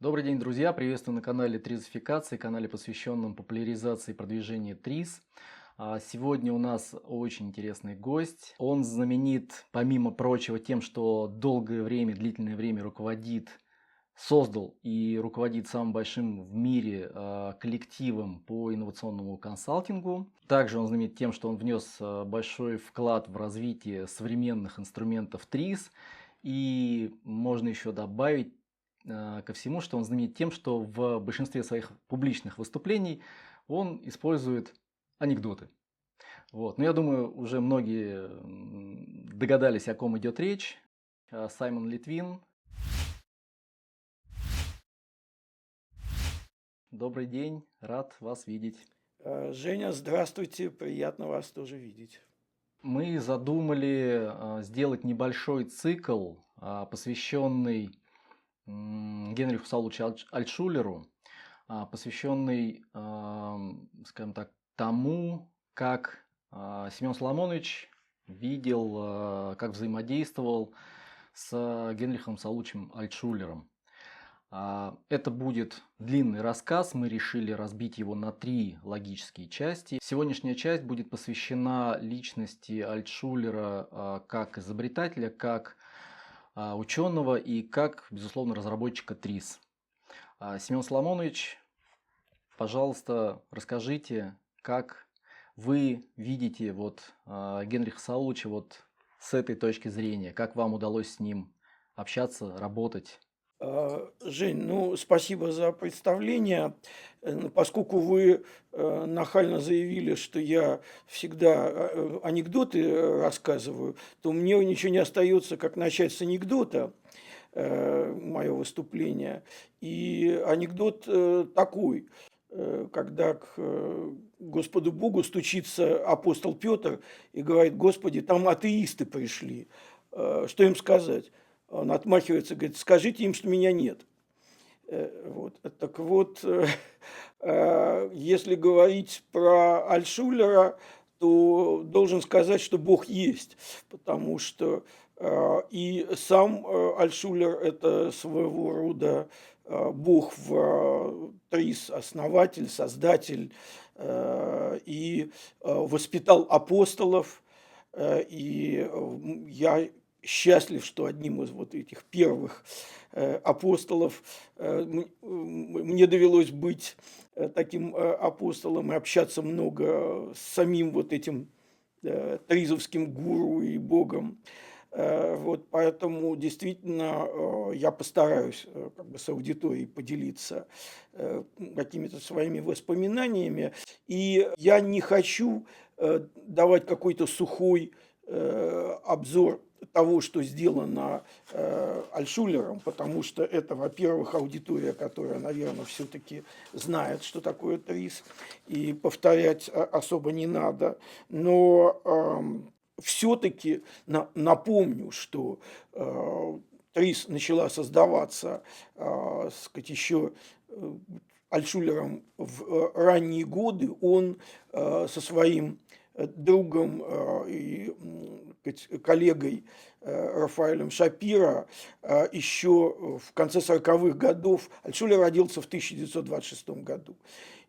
Добрый день, друзья! Приветствую на канале Тризификации, канале, посвященном популяризации и продвижению ТРИЗ. А, Сегодня у нас очень интересный гость. Он знаменит, помимо прочего, тем, что долгое время, длительное время руководит, создал и руководит самым большим в мире а, коллективом по инновационному консалтингу. Также он знаменит тем, что он внес а, большой вклад в развитие современных инструментов ТРИЗ. И можно еще добавить ко всему, что он знаменит тем, что в большинстве своих публичных выступлений он использует анекдоты. Вот. Но я думаю, уже многие догадались, о ком идет речь. А, Саймон Литвин. Добрый день, рад вас видеть. Э, Женя, здравствуйте, приятно вас тоже видеть. Мы задумали сделать небольшой цикл, посвященный Генриху Сауловичу Альтш- Альтшулеру, а, посвященный, ам, скажем так, тому, как а, Семен Соломонович видел, а, как взаимодействовал с Генрихом Сауловичем Альтшулером. А, Это будет длинный рассказ, мы решили разбить его на три логические части. Сегодняшняя часть будет посвящена личности Альтшулера а, как изобретателя, как а, ученого и как, безусловно, разработчика ТРИС. А, Семен Соломонович, пожалуйста, расскажите, как вы видите вот а, Генриха Сауловича вот с этой точки зрения, как вам удалось с ним общаться, работать? Э, Жень, ну, спасибо за представление. Э, ну, Поскольку вы э, нахально заявили, что я всегда анекдоты рассказываю, то мне ничего не остается, как начать с анекдота мое выступление. И анекдот такой, когда к Господу Богу стучится апостол Петр и говорит, Господи, там атеисты пришли, что им сказать? Он отмахивается, говорит, скажите им, что меня нет. Э, Вот. Так вот, э, э, если говорить про Альшулера, то должен сказать, что Бог есть, потому что и сам Альшулер – это своего рода Бог в ТРИС, основатель, создатель, и воспитал апостолов, И я счастлив, что одним из вот этих первых э, апостолов э, мне довелось быть э, таким апостолом и общаться много с самим вот этим тризовским гуру и богом. Вот, поэтому действительно я постараюсь как бы с аудиторией поделиться какими-то своими воспоминаниями. И я не хочу давать какой-то сухой обзор того, что сделано э, Альшулером, потому что это, во-первых, аудитория, которая, наверное, все-таки знает, что такое ТРИС, и повторять э, особо не надо. Но все-таки напомню, что э, ТРИС начала создаваться, э, сказать, еще э, Альшулером в э, ранние годы. Он э, со своим э, другом э, и коллегой э, Рафаэлем Шапира э, еще в конце 40-х годов, Альшулер родился в 1926 году,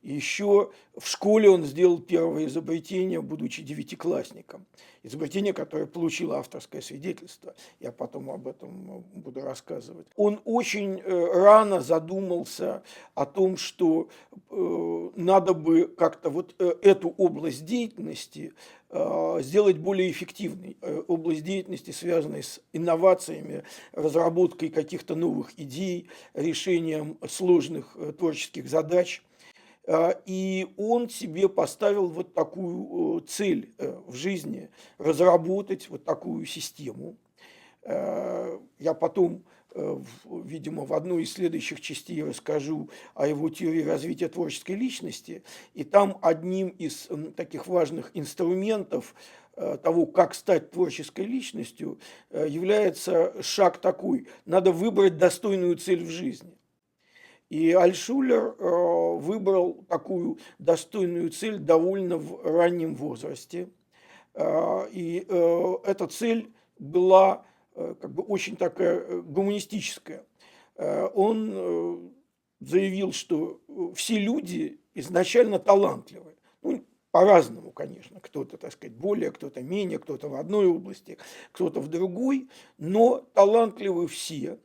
еще в школе он сделал первое изобретение, будучи девятиклассником. Изобретение, которое получило авторское свидетельство. Я потом об этом буду рассказывать. Он очень э, рано задумался о том, что э, надо бы как-то вот э, эту область деятельности э, сделать более эффективной. Э, Область деятельности, связанной с инновациями, разработкой каких-то новых идей, решением сложных э, творческих задач – И он себе поставил вот такую э, цель э, в жизни, разработать вот такую систему. Э, Я потом, видимо, в одной из следующих частей расскажу о его теории развития творческой личности. И там одним из таких важных инструментов того, как стать творческой личностью, является шаг такой. Надо выбрать достойную цель в жизни. И Альшулер э, выбрал такую достойную цель довольно в раннем возрасте. Э, И э, эта цель была как бы очень такая гуманистическая. Он заявил, что все люди изначально талантливы. Ну, по-разному, конечно. Кто-то, так сказать, более, кто-то менее, кто-то в одной области, кто-то в другой, но талантливы все.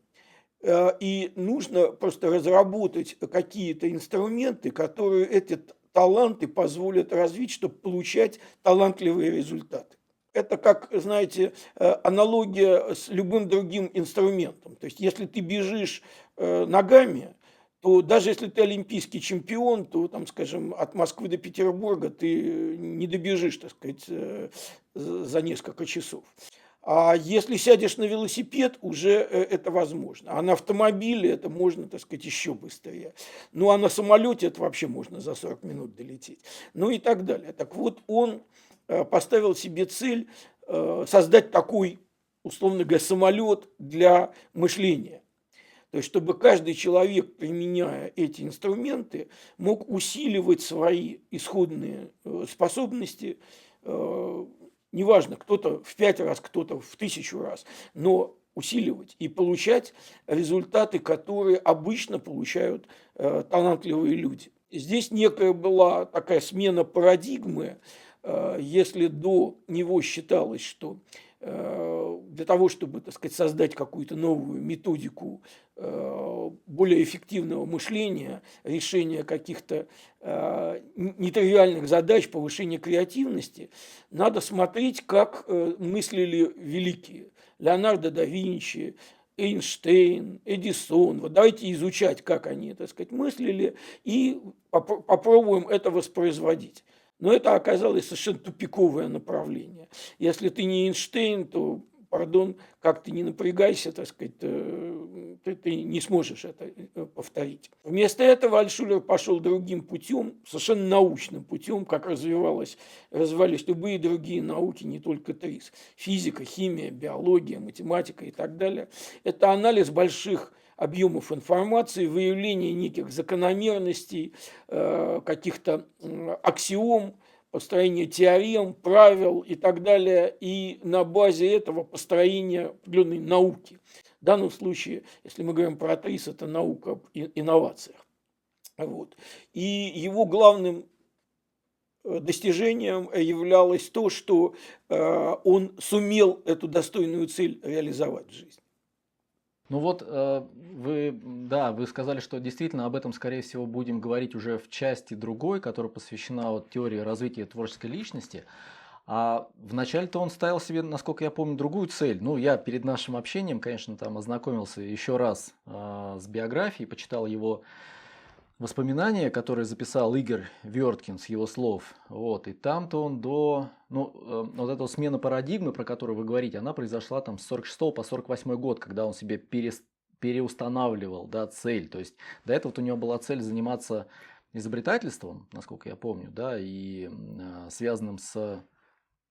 Э, и нужно просто разработать какие-то инструменты, которые эти таланты позволят развить, чтобы получать талантливые результаты. Это как, знаете, э, аналогия с любым другим инструментом. То есть, если ты бежишь э, ногами, то даже если ты олимпийский чемпион, то, там, скажем, от Москвы до Петербурга ты не добежишь, так сказать, за несколько часов. А если сядешь на велосипед, уже э, это возможно. А на автомобиле это можно, так сказать, еще быстрее. Ну, а на самолете это вообще можно за 40 минут долететь. Ну и так далее. Так вот, он э, поставил себе цель создать такой, условно говоря, самолет для мышления. То есть, чтобы каждый человек, применяя эти инструменты, мог усиливать свои исходные э, способности, э, неважно, кто-то в пять раз, кто-то в тысячу раз, но усиливать и получать результаты, которые обычно получают э, талантливые люди. Здесь некая была такая смена парадигмы, если до него считалось, что для того, чтобы, так сказать, создать какую-то новую методику Э, более эффективного мышления, решения каких-то э, нетривиальных задач, повышения креативности, надо смотреть, как э, мыслили великие. Леонардо да Винчи, Эйнштейн, Эдисон. Вот давайте изучать, как они, так сказать, мыслили, и поп попробуем это воспроизводить. Но это оказалось совершенно тупиковое направление. Если ты не Эйнштейн, то пардон, как ты не напрягайся, так сказать, э, ты, ты не сможешь это э, повторить. Вместо этого Альшулер пошел другим путем, совершенно научным путем, как развивалось, развивались любые другие науки, не только ТРИС. Физика, химия, биология, математика и так далее. Это анализ больших объемов информации, выявление неких закономерностей, э, каких-то аксиом, построение теорем, правил и так далее, и на базе этого построение определенной науки. В данном случае, если мы говорим про АТРИС, это наука об инновациях. Вот. И его главным э, достижением являлось то, что э, он сумел эту достойную цель реализовать в жизни. Ну вот э, вы, да, вы сказали, что действительно об этом, скорее всего, будем говорить уже в части другой, которая посвящена вот теории развития творческой личности. А вначале-то он ставил себе, насколько я помню, другую цель. Ну, я перед нашим общением, конечно, там ознакомился еще раз э, с биографией, почитал его воспоминания, которые записал Игорь Верткин с его слов. Вот, и там-то он до... Ну, э, вот эта смена парадигмы, про которую вы говорите, она произошла там с 46 по 48 год, когда он себе перес, переустанавливал да, цель. То есть до этого у него была цель заниматься изобретательством, насколько я помню, да, и э, связанным с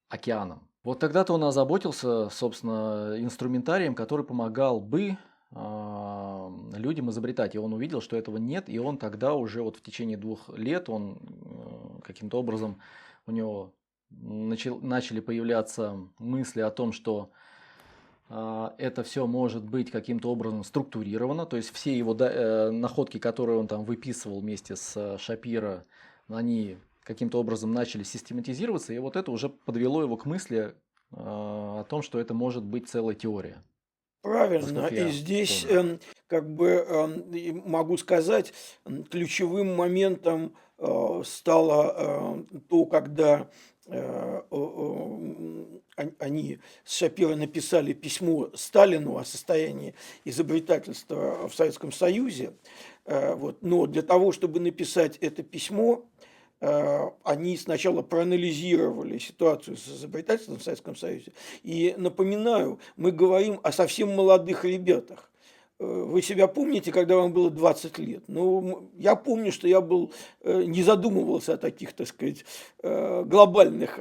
океаном. Вот тогда-то он озаботился, собственно, инструментарием, который помогал бы людям изобретать. И он увидел, что этого нет, и он тогда уже вот в течение двух лет, он э, каким-то образом, у него начал, начали появляться мысли о том, что а, это все может быть каким-то образом структурировано, то есть все его э, находки, которые он там выписывал вместе с э, Шапира, они каким-то образом начали систематизироваться, и вот это уже подвело его к мысли о том, что это может быть целая теория. Правильно. И здесь, э, как бы, э, могу сказать, ключевым моментом э, стало э, то, когда э, они с Шапира написали письмо Сталину о состоянии изобретательства в Советском Союзе. Вот. Но для того, чтобы написать это письмо, они сначала проанализировали ситуацию с изобретательством в Советском Союзе. И напоминаю, мы говорим о совсем молодых ребятах. Э, вы себя помните, когда вам было 20 лет? Ну, я помню, что я был, э, не задумывался о таких, так сказать, глобальных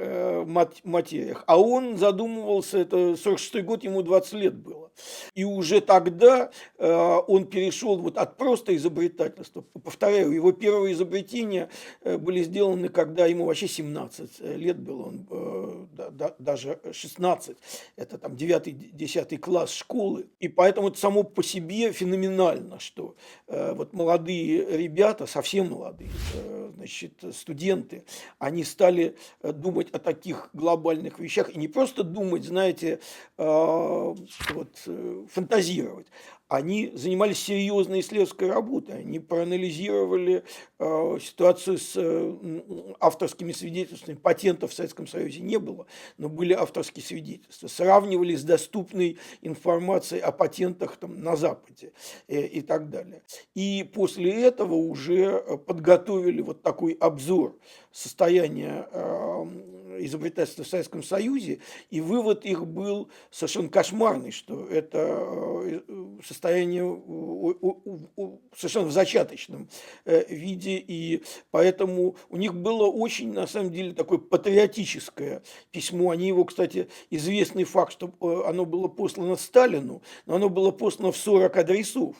материях. А он задумывался, это 46 год, ему 20 лет было. И уже тогда э, он перешел вот от просто изобретательства. Повторяю, его первые изобретения э, были сделаны, когда ему вообще 17 лет было, он, э, да, да, даже 16. Это там 9-10 класс школы. И поэтому это само по себе себе феноменально, что э, вот молодые ребята, совсем молодые, э, значит, студенты, они стали э, думать о таких глобальных вещах и не просто думать, знаете, э, вот, э, фантазировать, они занимались серьезной исследовательской работой, они проанализировали ситуацию с авторскими свидетельствами. Патентов в Советском Союзе не было, но были авторские свидетельства. Сравнивали с доступной информацией о патентах там, на Западе и так далее. И после этого уже подготовили вот такой обзор состояния э, изобретательства в Советском Союзе, и вывод их был совершенно кошмарный, что это э, состояние совершенно в зачаточном э, виде, и поэтому у них было очень, на самом деле, такое патриотическое письмо. Они его, кстати, известный факт, что э, оно было послано Сталину, но оно было послано в 40 адресов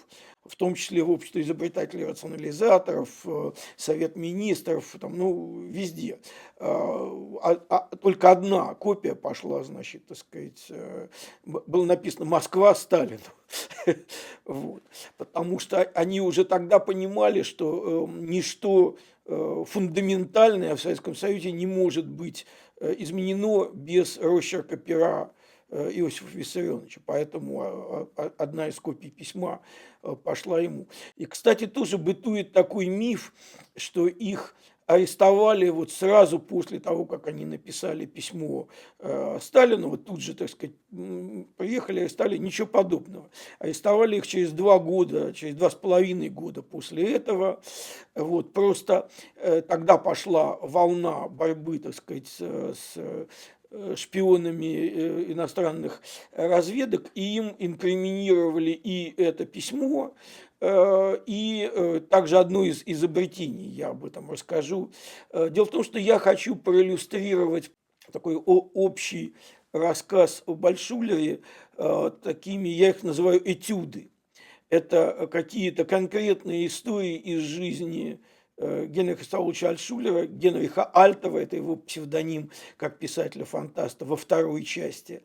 в том числе в общество изобретателей рационализаторов, э, совет министров, там, ну, везде. А, а, а, только одна копия пошла, значит, так сказать, э, было написано «Москва Сталину». вот. Потому что они уже тогда понимали, что э, ничто фундаментальное в Советском Союзе не может быть изменено без росчерка пера Э, Иосифа Виссарионовича, поэтому а, а, одна из копий письма э, пошла ему. И, кстати, тоже бытует такой миф, что их арестовали вот сразу после того, как они написали письмо э, Сталину, вот тут же, так сказать, приехали, арестовали, ничего подобного. Арестовали их через два года, через два с половиной года после этого. Вот, просто э, тогда пошла волна борьбы, так сказать, с, с шпионами э, иностранных разведок, и им инкриминировали и это письмо, э, и также одно из изобретений, я об этом расскажу. Дело в том, что я хочу проиллюстрировать такой общий рассказ о Большулере такими, я их называю этюды. Это какие-то конкретные истории из жизни Э, Генриха Сауловича Альшулера, Генриха Альтова, это его псевдоним как писателя-фантаста во второй части,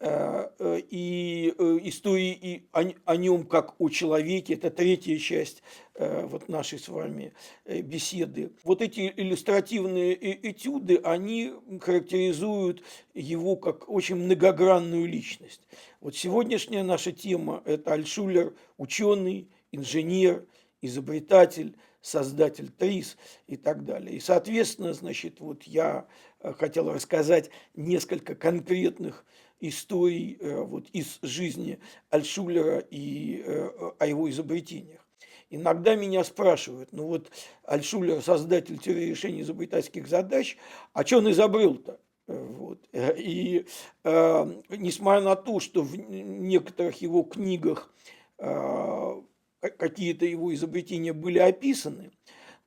э, э, и истории о нем как о человеке, это третья часть вот нашей с вами беседы. Вот эти иллюстративные этюды, они характеризуют его как очень многогранную личность. Вот сегодняшняя наша тема – это Альшулер, ученый, инженер, изобретатель, создатель ТРИС и так далее. И, соответственно, значит, вот я э, хотел рассказать несколько конкретных историй э, вот, из жизни Альшулера и э, о его изобретениях. Иногда меня спрашивают, ну вот Альшулер, создатель теории решения изобретательских задач, а что он изобрел-то? Вот. И э, несмотря на то, что в некоторых его книгах э, какие-то его изобретения были описаны,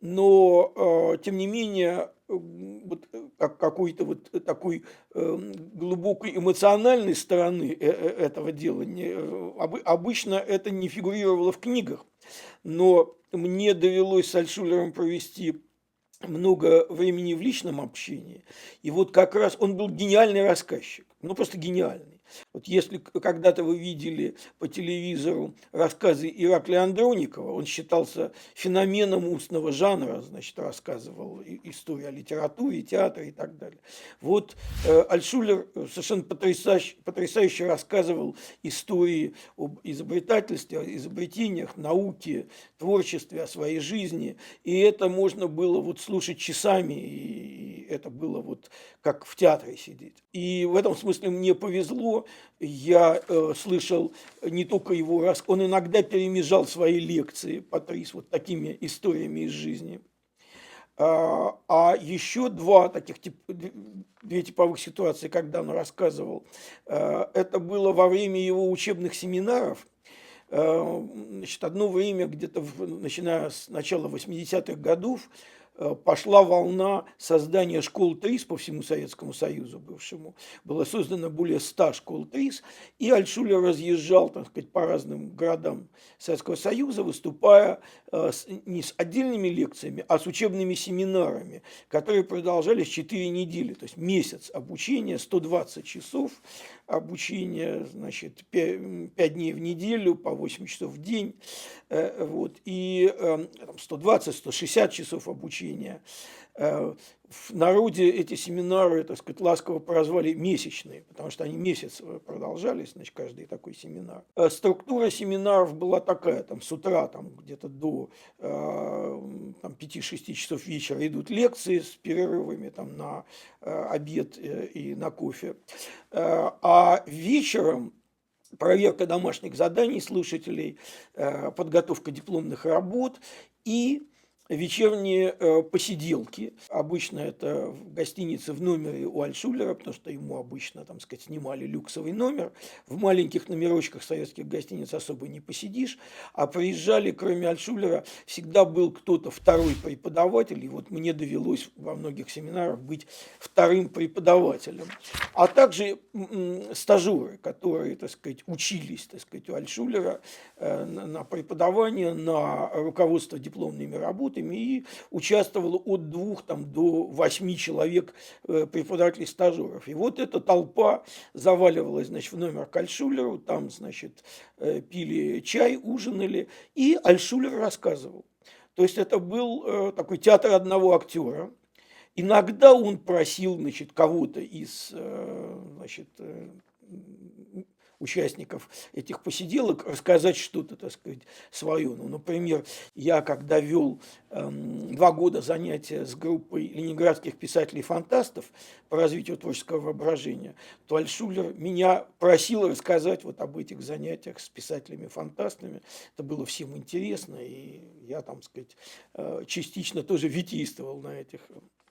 но э, тем не менее вот, как какой-то вот такой э, глубокой эмоциональной стороны э, этого дела обычно это не фигурировало в книгах, но мне довелось с Альшулером провести много времени в личном общении, и вот как раз он был гениальный рассказчик, ну просто гениальный. Вот если когда-то вы видели по телевизору рассказы Ираклия Андроникова, он считался феноменом устного жанра, значит, рассказывал историю о литературе, театре и так далее. Вот э, Альшулер совершенно потрясающе, потрясающе рассказывал истории об изобретательстве, о изобретениях, науке, творчестве, о своей жизни. И это можно было вот слушать часами, и это было вот как в театре сидеть. И в этом смысле мне повезло, я э, слышал не только его раз, он иногда перемежал свои лекции Патрис вот такими историями из жизни. А, а еще два таких тип, две типовых ситуации, когда он рассказывал, э, это было во время его учебных семинаров. Э, значит, одно время, где-то начиная с начала 80-х годов, пошла волна создания школ ТРИС по всему Советскому Союзу бывшему. Было создано более 100 школ ТРИС, и Альшулер разъезжал, так сказать, по разным городам Советского Союза, выступая э, не с отдельными лекциями, а с учебными семинарами, которые продолжались 4 недели, то есть месяц обучения, 120 часов, обучения, значит, 5 дней в неделю, по 8 часов в день, э, вот, и 120-160 эм, часов обучения. Э, в народе эти семинары, так сказать, ласково прозвали месячные, потому что они месяц продолжались, значит, каждый такой семинар. Э, структура семинаров была такая, там, с утра, там, где-то до э, там, 5-6 часов вечера идут лекции с перерывами там, на обед и на кофе. А вечером проверка домашних заданий слушателей, подготовка дипломных работ и вечерние э, посиделки. Обычно это в гостинице в номере у Альшулера, потому что ему обычно, там сказать, снимали люксовый номер. В маленьких номерочках советских гостиниц особо не посидишь. А приезжали, кроме Альшулера, всегда был кто-то второй преподаватель. И вот мне довелось во многих семинарах быть вторым преподавателем. А также стажеры, которые, так сказать, учились, так сказать, у Альшулера э, на преподавание, на руководство дипломными работами работами и участвовало от двух там, до восьми человек э, преподавателей-стажеров. И вот эта толпа заваливалась значит, в номер к Альшулеру, там значит, э, пили чай, ужинали, и Альшулер рассказывал. То есть это был э, такой театр одного актера. Иногда он просил значит, кого-то из значит, участников этих посиделок рассказать что-то, так сказать, свое. Ну, например, я когда вел эм, два года занятия с группой ленинградских писателей-фантастов по развитию творческого воображения, то Альшулер меня просил рассказать вот об этих занятиях с писателями-фантастами. Это было всем интересно, и я, там сказать, э, частично тоже витийствовал на этих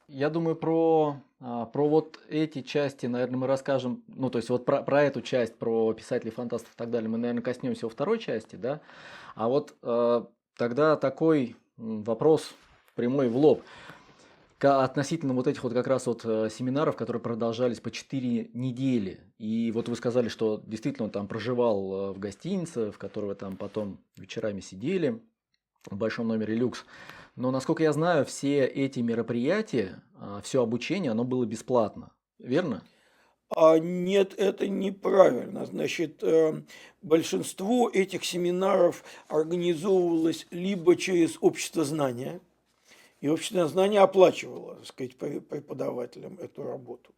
я думаю, про, а, про вот эти части, наверное, мы расскажем, ну, то есть вот про, про эту часть, про писателей, фантастов и так далее, мы, наверное, коснемся во второй части, да. А вот э, тогда такой вопрос прямой в лоб относительно вот этих вот как раз вот э, семинаров, которые продолжались по 4 недели. И вот вы сказали, что действительно он там проживал в гостинице, в которой вы там потом вечерами сидели, в большом номере люкс. Но, насколько я знаю, все эти мероприятия, а, все обучение, оно было бесплатно. Верно? А нет, это неправильно. Значит, э, большинство этих семинаров организовывалось либо через общество знания, и общество знания оплачивало, так сказать, преподавателям эту работу.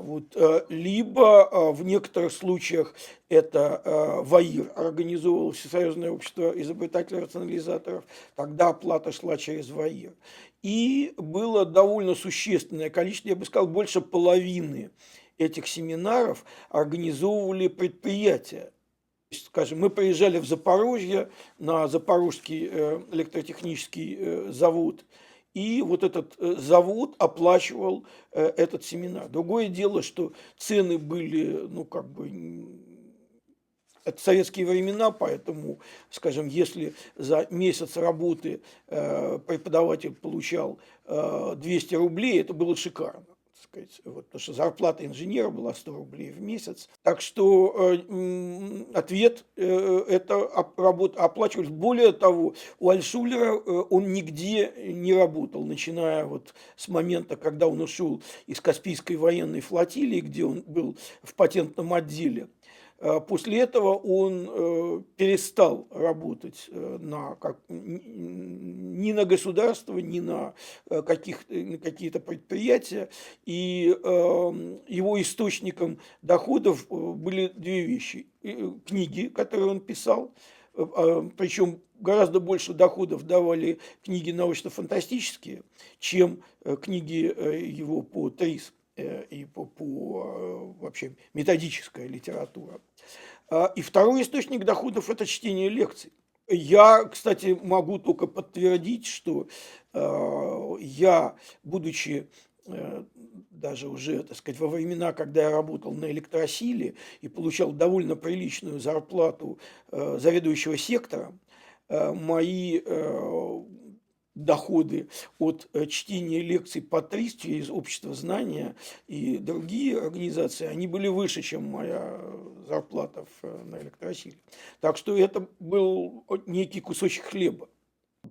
Вот, э, либо э, в некоторых случаях это э, ВАИР организовывал Всесоюзное общество изобретателей-рационализаторов, тогда оплата шла через ВАИР. И было довольно существенное количество, я бы сказал, больше половины этих семинаров организовывали предприятия. Скажем, мы приезжали в Запорожье на Запорожский электротехнический завод – и вот этот э, завод оплачивал э, этот семинар. Другое дело, что цены были, ну, как бы, это советские времена, поэтому, скажем, если за месяц работы э, преподаватель получал 200 рублей, это было шикарно сказать, вот, потому что зарплата инженера была 100 рублей в месяц. Так что э, ответ э, это работа оплачивались. Более того, у Альшулера э, он нигде не работал, начиная вот с момента, когда он ушел из Каспийской военной флотилии, где он был в патентном отделе. Э, после этого он э, перестал работать э, на, как, ни на государство, ни на, каких, на какие-то предприятия. И его источником доходов были две вещи. Книги, которые он писал, причем гораздо больше доходов давали книги научно-фантастические, чем книги его по ТРИС и по, по вообще методическая литература. А, и второй источник доходов – это чтение лекций. Я, кстати, могу только подтвердить, что э, я, будучи э, даже уже, так сказать, во времена, когда я работал на электросиле и получал довольно приличную зарплату э, заведующего сектором, мои доходы от э, чтения лекций по 300 из общества знания и другие организации, они были выше, чем моя зарплата э, на электросиле. Так что это был некий кусочек хлеба.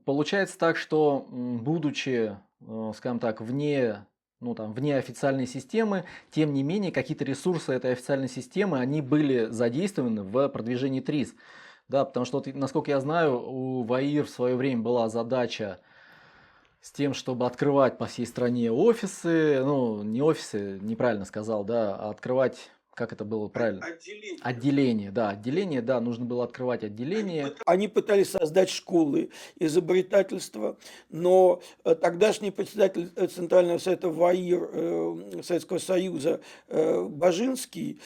Получается так, что будучи, э, скажем так, вне ну, там, вне официальной системы, тем не менее, какие-то ресурсы этой официальной системы, они были задействованы в продвижении ТРИС. Да, потому что, насколько я знаю, у ВАИР в свое время была задача с тем, чтобы открывать по всей стране офисы, ну, не офисы, неправильно сказал, да, а открывать как это было правильно? Отделение. Отделение, да, отделение, да, нужно было открывать отделение. Они пытались создать школы изобретательства, но э, тогдашний председатель э, Центрального совета ВАИР э, Советского Союза Бажинский,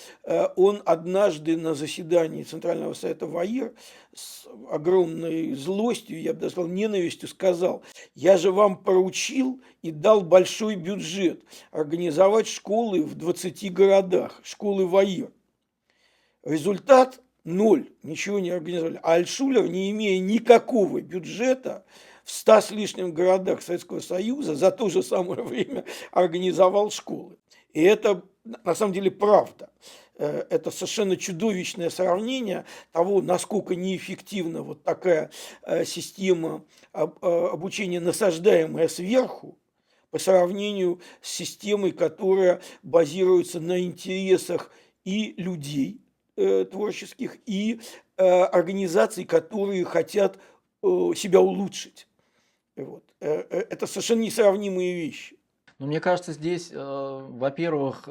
он однажды на заседании Центрального совета ВАИР с огромной злостью, я бы даже сказал, ненавистью сказал, я же вам поручил и дал большой бюджет организовать школы в 20 городах, школы ВАИР. Результат – ноль, ничего не организовали. А Альшулер, не имея никакого бюджета, в ста с лишним городах Советского Союза за то же самое время организовал школы. И это на самом деле правда. Э, это совершенно чудовищное сравнение того, насколько неэффективна вот такая э, система э, обучения, насаждаемая сверху, по сравнению с системой, которая базируется на интересах и людей творческих, и организаций, которые хотят себя улучшить. Вот. Это совершенно несравнимые вещи. Но мне кажется, здесь, во-первых,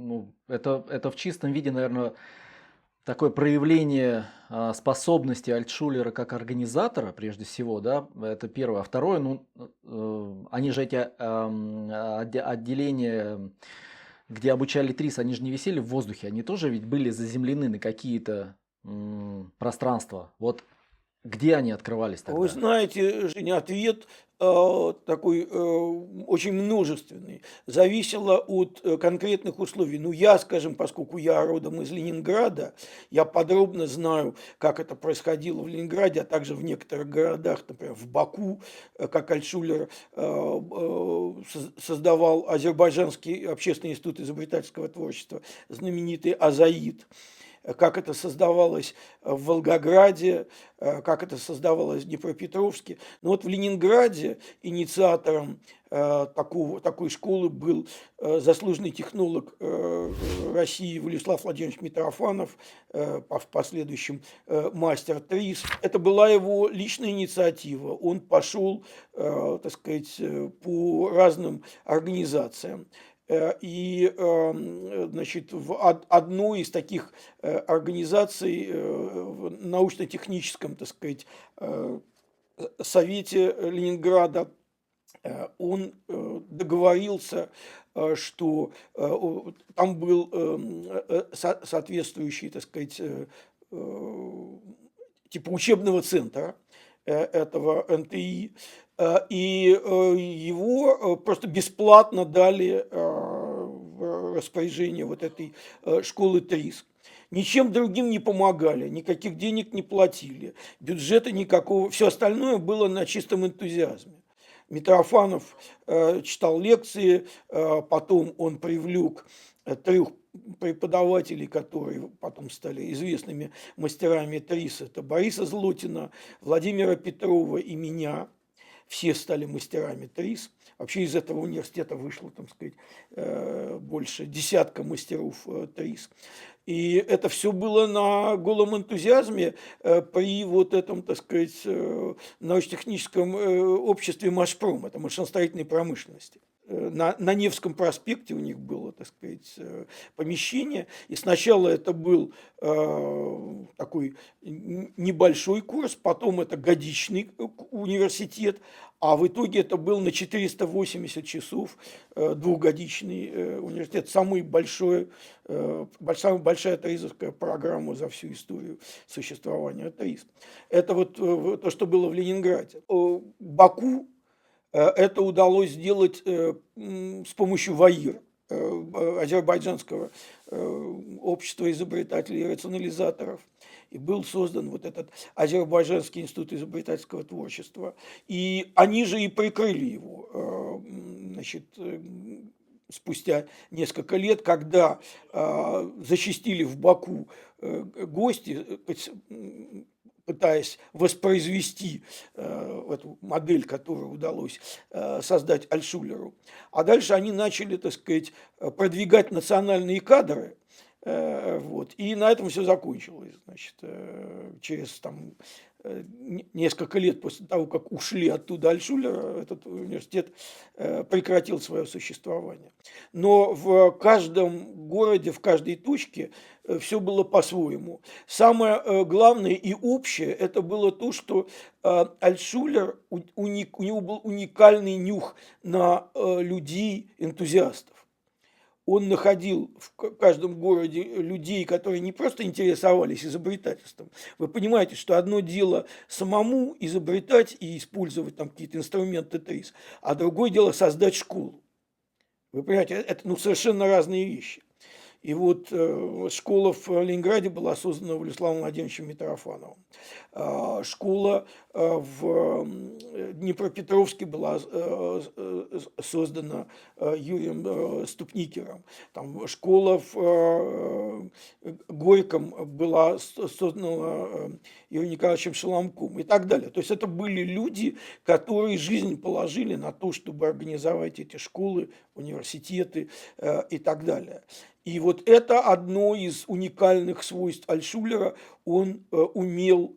ну, это, это в чистом виде, наверное, такое проявление а, способности Альтшулера как организатора, прежде всего, да, это первое. А второе, ну, э, они же эти э, отделения, где обучали ТРИС, они же не висели в воздухе, они тоже ведь были заземлены на какие-то пространства. Вот где они открывались тогда? Вы знаете, Женя, ответ э, такой э, очень множественный. Зависело от э, конкретных условий. Ну, я, скажем, поскольку я родом из Ленинграда, я подробно знаю, как это происходило в Ленинграде, а также в некоторых городах, например, в Баку, как Альшулер создавал Азербайджанский общественный институт изобретательского творчества, знаменитый Азаид как это создавалось в Волгограде, э, как это создавалось в Днепропетровске. Но вот в Ленинграде инициатором э, такого, такой школы был э, заслуженный технолог России Владислав Владимирович Митрофанов, в последующем мастер ТРИС. Это была его личная инициатива. Он пошел, так сказать, по разным организациям. Э, и эм, значит, в одну из таких э, организаций э, в научно-техническом, так сказать, совете Ленинграда он договорился, что там был эм, соответствующий, так сказать, типа учебного центра этого НТИ, и э, его э, просто бесплатно дали в распоряжение вот этой школы ТРИС. Ничем другим не помогали, никаких денег не платили, бюджета никакого, все остальное было на чистом энтузиазме. Митрофанов читал лекции, потом он привлек трех преподавателей, которые потом стали известными мастерами ТРИС, это Бориса Злотина, Владимира Петрова и меня – все стали мастерами ТРИС. Вообще из этого университета вышло, там сказать, э, больше десятка мастеров э, ТРИС. И это все было на голом энтузиазме э, при вот этом, так сказать, научно-техническом обществе Машпром, это машиностроительной промышленности на, на Невском проспекте у них было, так сказать, помещение. И сначала это был э, такой небольшой курс, потом это годичный университет, а в итоге это был на 480 часов э, двухгодичный э, университет. Самый большой, э, самая большая атеизовская программа за всю историю существования атеизма. Это вот э, то, что было в Ленинграде. Баку Э, это удалось сделать э, с помощью ВАИР, э, азербайджанского общества изобретателей и рационализаторов. И был создан вот этот Азербайджанский институт изобретательского творчества. И они же и прикрыли его значит, спустя несколько лет, когда зачастили в Баку гости, пытаясь воспроизвести э, эту модель, которую удалось э, создать Альшулеру. А дальше они начали, так сказать, продвигать национальные кадры, э, вот, и на этом все закончилось. Значит, э, через там, несколько лет после того, как ушли оттуда Альшулер, этот университет э, прекратил свое существование. Но в каждом городе, в каждой точке э, все было по-своему. Самое главное и общее это было то, что Альшулер, у него был уникальный нюх на людей, энтузиастов он находил в каждом городе людей, которые не просто интересовались изобретательством. Вы понимаете, что одно дело самому изобретать и использовать там какие-то инструменты ТРИС, а другое дело создать школу. Вы понимаете, это ну, совершенно разные вещи. И вот э, школа в Ленинграде была создана Владиславом Владимировичем Митрофановым. Э, школа э, в Днепропетровске была э, создана Юрием Ступникером. Там школа в Горьком была создана Юрием Николаевичем Шеломком и так далее. То есть это были люди, которые жизнь положили на то, чтобы организовать эти школы, университеты и так далее. И вот это одно из уникальных свойств Альшулера. Он умел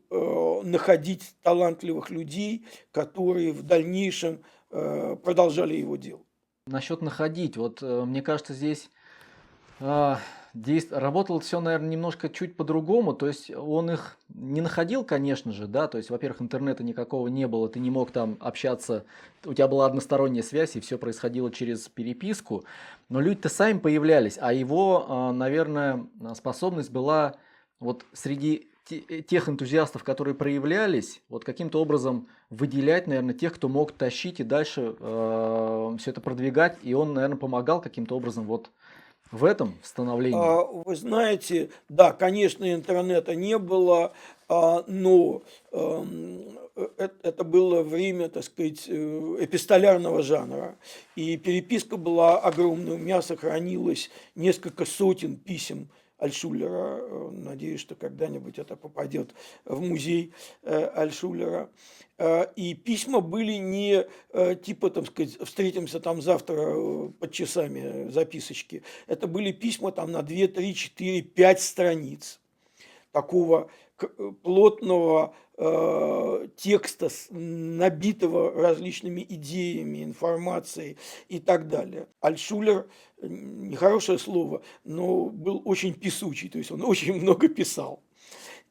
находить талантливых людей, которые в дальнейшем э, продолжали его дело. Насчет находить, вот э, мне кажется, здесь действ... работало все, наверное, немножко чуть по-другому. То есть он их не находил, конечно же, да. То есть, во-первых, интернета никакого не было, ты не мог там общаться, у тебя была односторонняя связь, и все происходило через переписку. Но люди-то сами появлялись, а его, наверное, способность была вот среди тех энтузиастов, которые проявлялись, вот каким-то образом выделять, наверное, тех, кто мог тащить и дальше э, все это продвигать, и он, наверное, помогал каким-то образом вот в этом становлении? А, вы знаете, да, конечно, интернета не было, а, но эм, э, это было время, так сказать, э, эпистолярного жанра. И переписка была огромная. У меня сохранилось несколько сотен писем Альшулера. Э, надеюсь, что когда-нибудь это попадет в музей э, Альшулера. Э, и письма были не типа, там сказать, встретимся там завтра под часами записочки. Это были письма там на 2, 3, 4, 5 страниц такого плотного э, текста, набитого различными идеями, информацией и так далее. Альшулер, нехорошее слово, но был очень писучий, то есть он очень много писал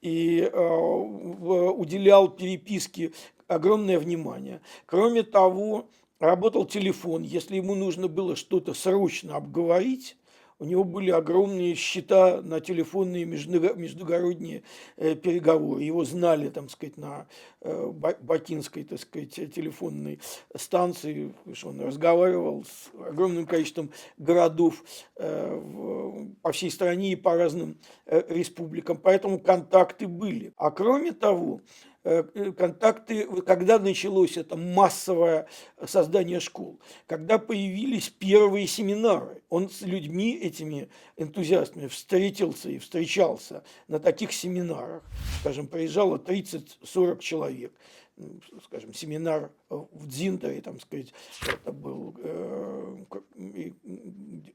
и э, уделял переписке огромное внимание. Кроме того, работал телефон, если ему нужно было что-то срочно обговорить, у него были огромные счета на телефонные междугородние э, переговоры. Его знали, там сказать, на э, Бакинской, так сказать, телефонной станции, что он разговаривал с огромным количеством городов э, по всей стране и по разным республикам. Поэтому контакты были. А кроме того, контакты, когда началось это массовое создание школ, когда появились первые семинары. Он с людьми, этими энтузиастами, встретился и встречался на таких семинарах. Скажем, приезжало 30-40 человек скажем, семинар в Дзинтере, там, сказать, это был э,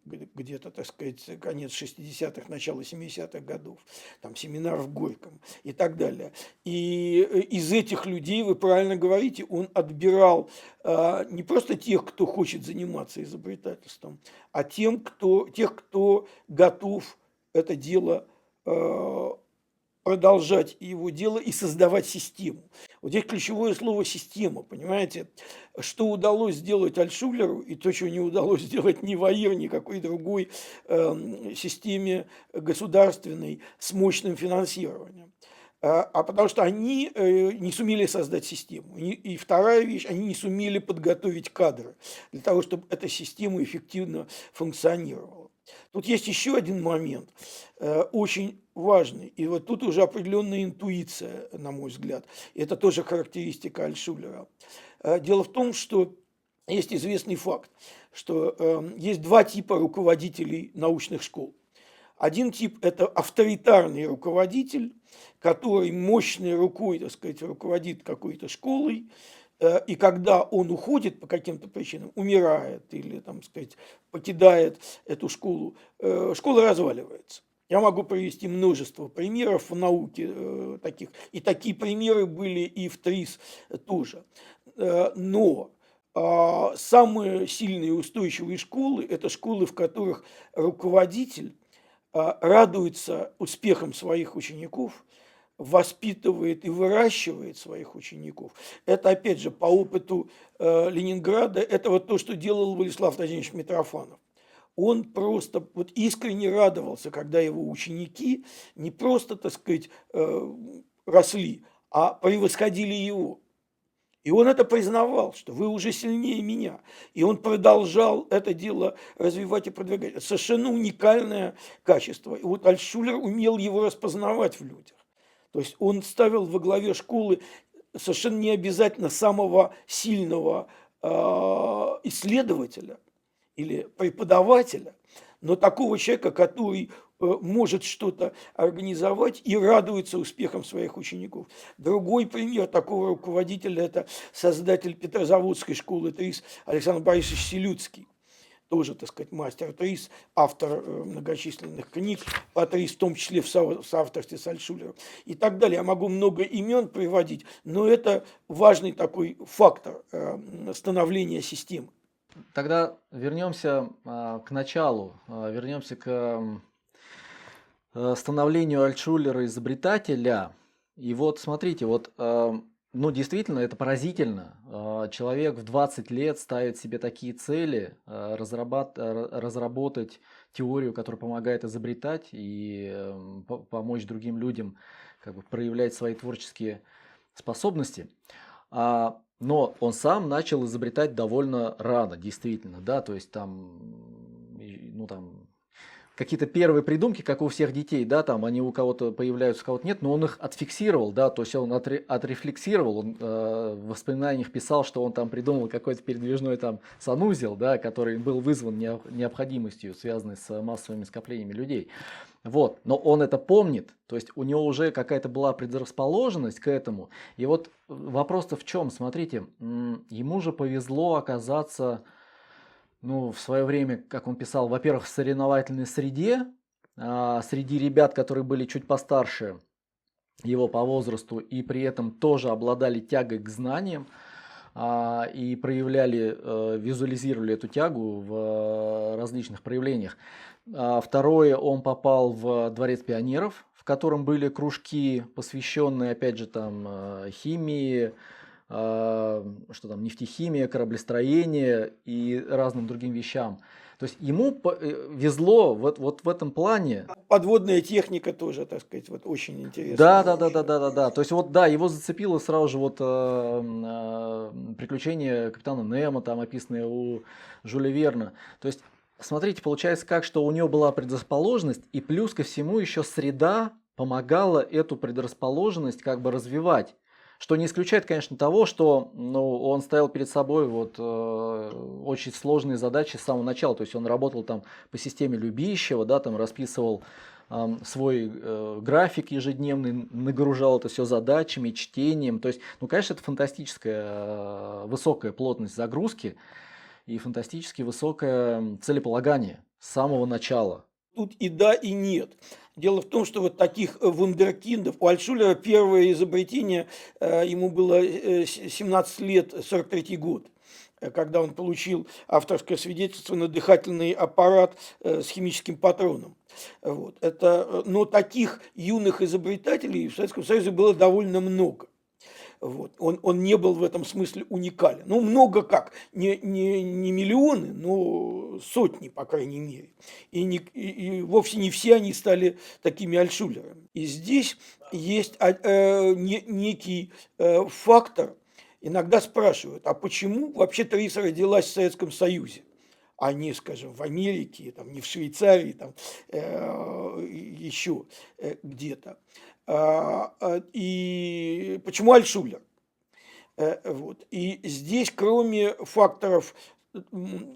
где-то, так сказать, конец 60-х, начало 70-х годов, там семинар в Горьком и так далее. И э, из этих людей, вы правильно говорите, он отбирал э, не просто тех, кто хочет заниматься изобретательством, а тем, кто, тех, кто готов это дело продолжать его дело и создавать систему. Вот здесь ключевое слово «система», понимаете? Что удалось сделать Альшулеру и то, чего не удалось сделать ни ВАИР, ни какой другой э, системе государственной с мощным финансированием. А, а потому что они э, не сумели создать систему. И вторая вещь, они не сумели подготовить кадры для того, чтобы эта система эффективно функционировала. Тут есть еще один момент, э, очень важный. И вот тут уже определенная интуиция, на мой взгляд. Это тоже характеристика Альшулера. Э, дело в том, что есть известный факт, что э, есть два типа руководителей научных школ. Один тип – это авторитарный руководитель, который мощной рукой, так сказать, руководит какой-то школой, и когда он уходит по каким-то причинам, умирает или, там сказать, покидает эту школу, э, школа разваливается. Я могу привести множество примеров в науке э, таких, и такие примеры были и в ТРИС тоже. Но а, самые сильные и устойчивые школы – это школы, в которых руководитель а, радуется успехам своих учеников, воспитывает и выращивает своих учеников. Это, опять же, по опыту э, Ленинграда, это вот то, что делал Владислав Владимирович Митрофанов. Он просто вот искренне радовался, когда его ученики не просто, так сказать, э, росли, а превосходили его. И он это признавал, что вы уже сильнее меня. И он продолжал это дело развивать и продвигать. Это совершенно уникальное качество. И вот Альшулер умел его распознавать в людях. То есть он ставил во главе школы совершенно не обязательно самого сильного э, исследователя или преподавателя, но такого человека, который Э, может что-то организовать и радуется успехам своих учеников. Другой пример такого руководителя – это создатель Петрозаводской школы ТРИС Александр Борисович Селюцкий тоже, так сказать, мастер ТРИС, автор э, многочисленных книг по ТРИС, в том числе в соавторстве с Альшулером и так далее. Я могу много имен приводить, но это важный такой фактор э, становления системы. Тогда вернемся а, к началу, вернемся к Э, становлению Альтшулера изобретателя. И вот смотрите, вот, э, ну действительно, это поразительно. Э, человек в 20 лет ставит себе такие цели, разработ, разработать теорию, которая помогает изобретать и помочь другим людям как бы, проявлять свои творческие способности. А, но он сам начал изобретать довольно рано, действительно, да, то есть там, ну там, какие-то первые придумки, как у всех детей, да, там они у кого-то появляются, у кого-то нет, но он их отфиксировал, да, то есть он отре, отрефлексировал, он э, в воспоминаниях писал, что он там придумал какой-то передвижной там санузел, да, который был вызван необходимостью, связанной с массовыми скоплениями людей. Вот, но он это помнит, то есть у него уже какая-то была предрасположенность к этому. И вот вопрос-то в чем? Смотрите, ему же повезло оказаться ну, в свое время, как он писал, во-первых, в соревновательной среде, а, среди ребят, которые были чуть постарше его по возрасту и при этом тоже обладали тягой к знаниям а, и проявляли, а, визуализировали эту тягу в а, различных проявлениях. А, второе, он попал в Дворец пионеров, в котором были кружки, посвященные, опять же, там, а, химии, что там, нефтехимия, кораблестроение и разным другим вещам. То есть ему э, везло вот, вот в этом плане. Подводная техника тоже, так сказать, вот очень интересно. Да, да, да, да, да, да, да. То есть вот да, его зацепило сразу же вот э, э, приключения капитана Немо, там описанные у Жюля Верна. То есть смотрите, получается как, что у него была предрасположенность, и плюс ко всему еще среда помогала эту предрасположенность как бы развивать. Что не исключает, конечно, того, что ну, он ставил перед собой вот, э, очень сложные задачи с самого начала. То есть он работал там по системе любящего, да, там расписывал свой э, график ежедневный, нагружал это все задачами, чтением. То есть, ну, конечно, это фантастическая э, высокая плотность загрузки и фантастически высокое целеполагание с самого начала. Тут и да, и нет. Дело в том, что вот таких э, вундеркиндов, у Альшулера первое изобретение, э, ему было 17 э, лет, 43 год когда он получил авторское свидетельство на дыхательный аппарат с химическим патроном. Вот. Это, но таких юных изобретателей в Советском Союзе было довольно много. Вот. Он, он не был в этом смысле уникален. Ну, много как, не, не, не миллионы, но сотни, по крайней мере. И, не, и, и вовсе не все они стали такими альшулерами. И здесь есть а, э, не, некий э, фактор. Иногда спрашивают, а почему вообще Тариса родилась в Советском Союзе? а не, скажем, в Америке, там, не в Швейцарии, там, э, еще э, где-то. А, а, и почему Альшулер? Э, вот. И здесь, кроме факторов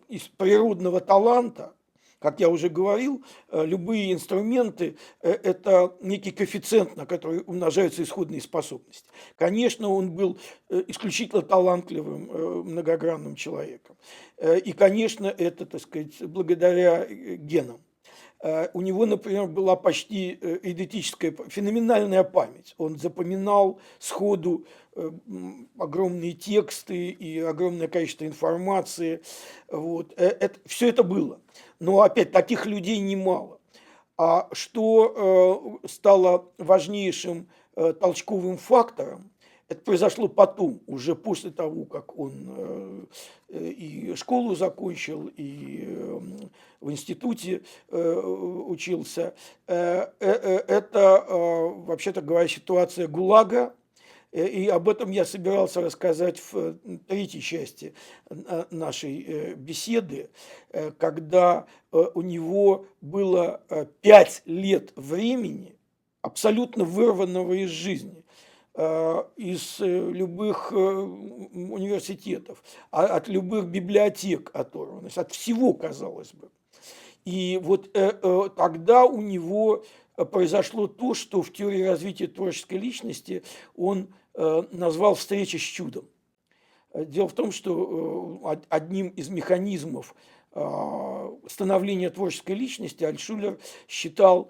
из природного таланта, Как я уже говорил, э, любые инструменты э, – это некий коэффициент, на который умножаются исходные способности. Конечно, он был исключительно талантливым, многогранным человеком. И, конечно, это, так сказать, благодаря генам. У него, например, была почти идентическая, феноменальная память. Он запоминал сходу огромные тексты и огромное количество информации. Вот. Это, все это было. Но опять таких людей немало. А что э, стало важнейшим э, толчковым фактором, это произошло потом, уже после того, как он э, и школу закончил, и в институте учился. Это, вообще-то говоря, ситуация ГУЛАГа, Э, и об этом я собирался рассказать в э, третьей части э, нашей беседы, когда у него было пять лет времени, абсолютно вырванного из жизни, из любых университетов, а, от любых библиотек оторванность, от всего, казалось бы. И вот тогда у него произошло то, что в теории развития творческой личности он Э, назвал встречи с чудом. Дело в том, что э, одним из механизмов э, становления творческой личности Альшулер считал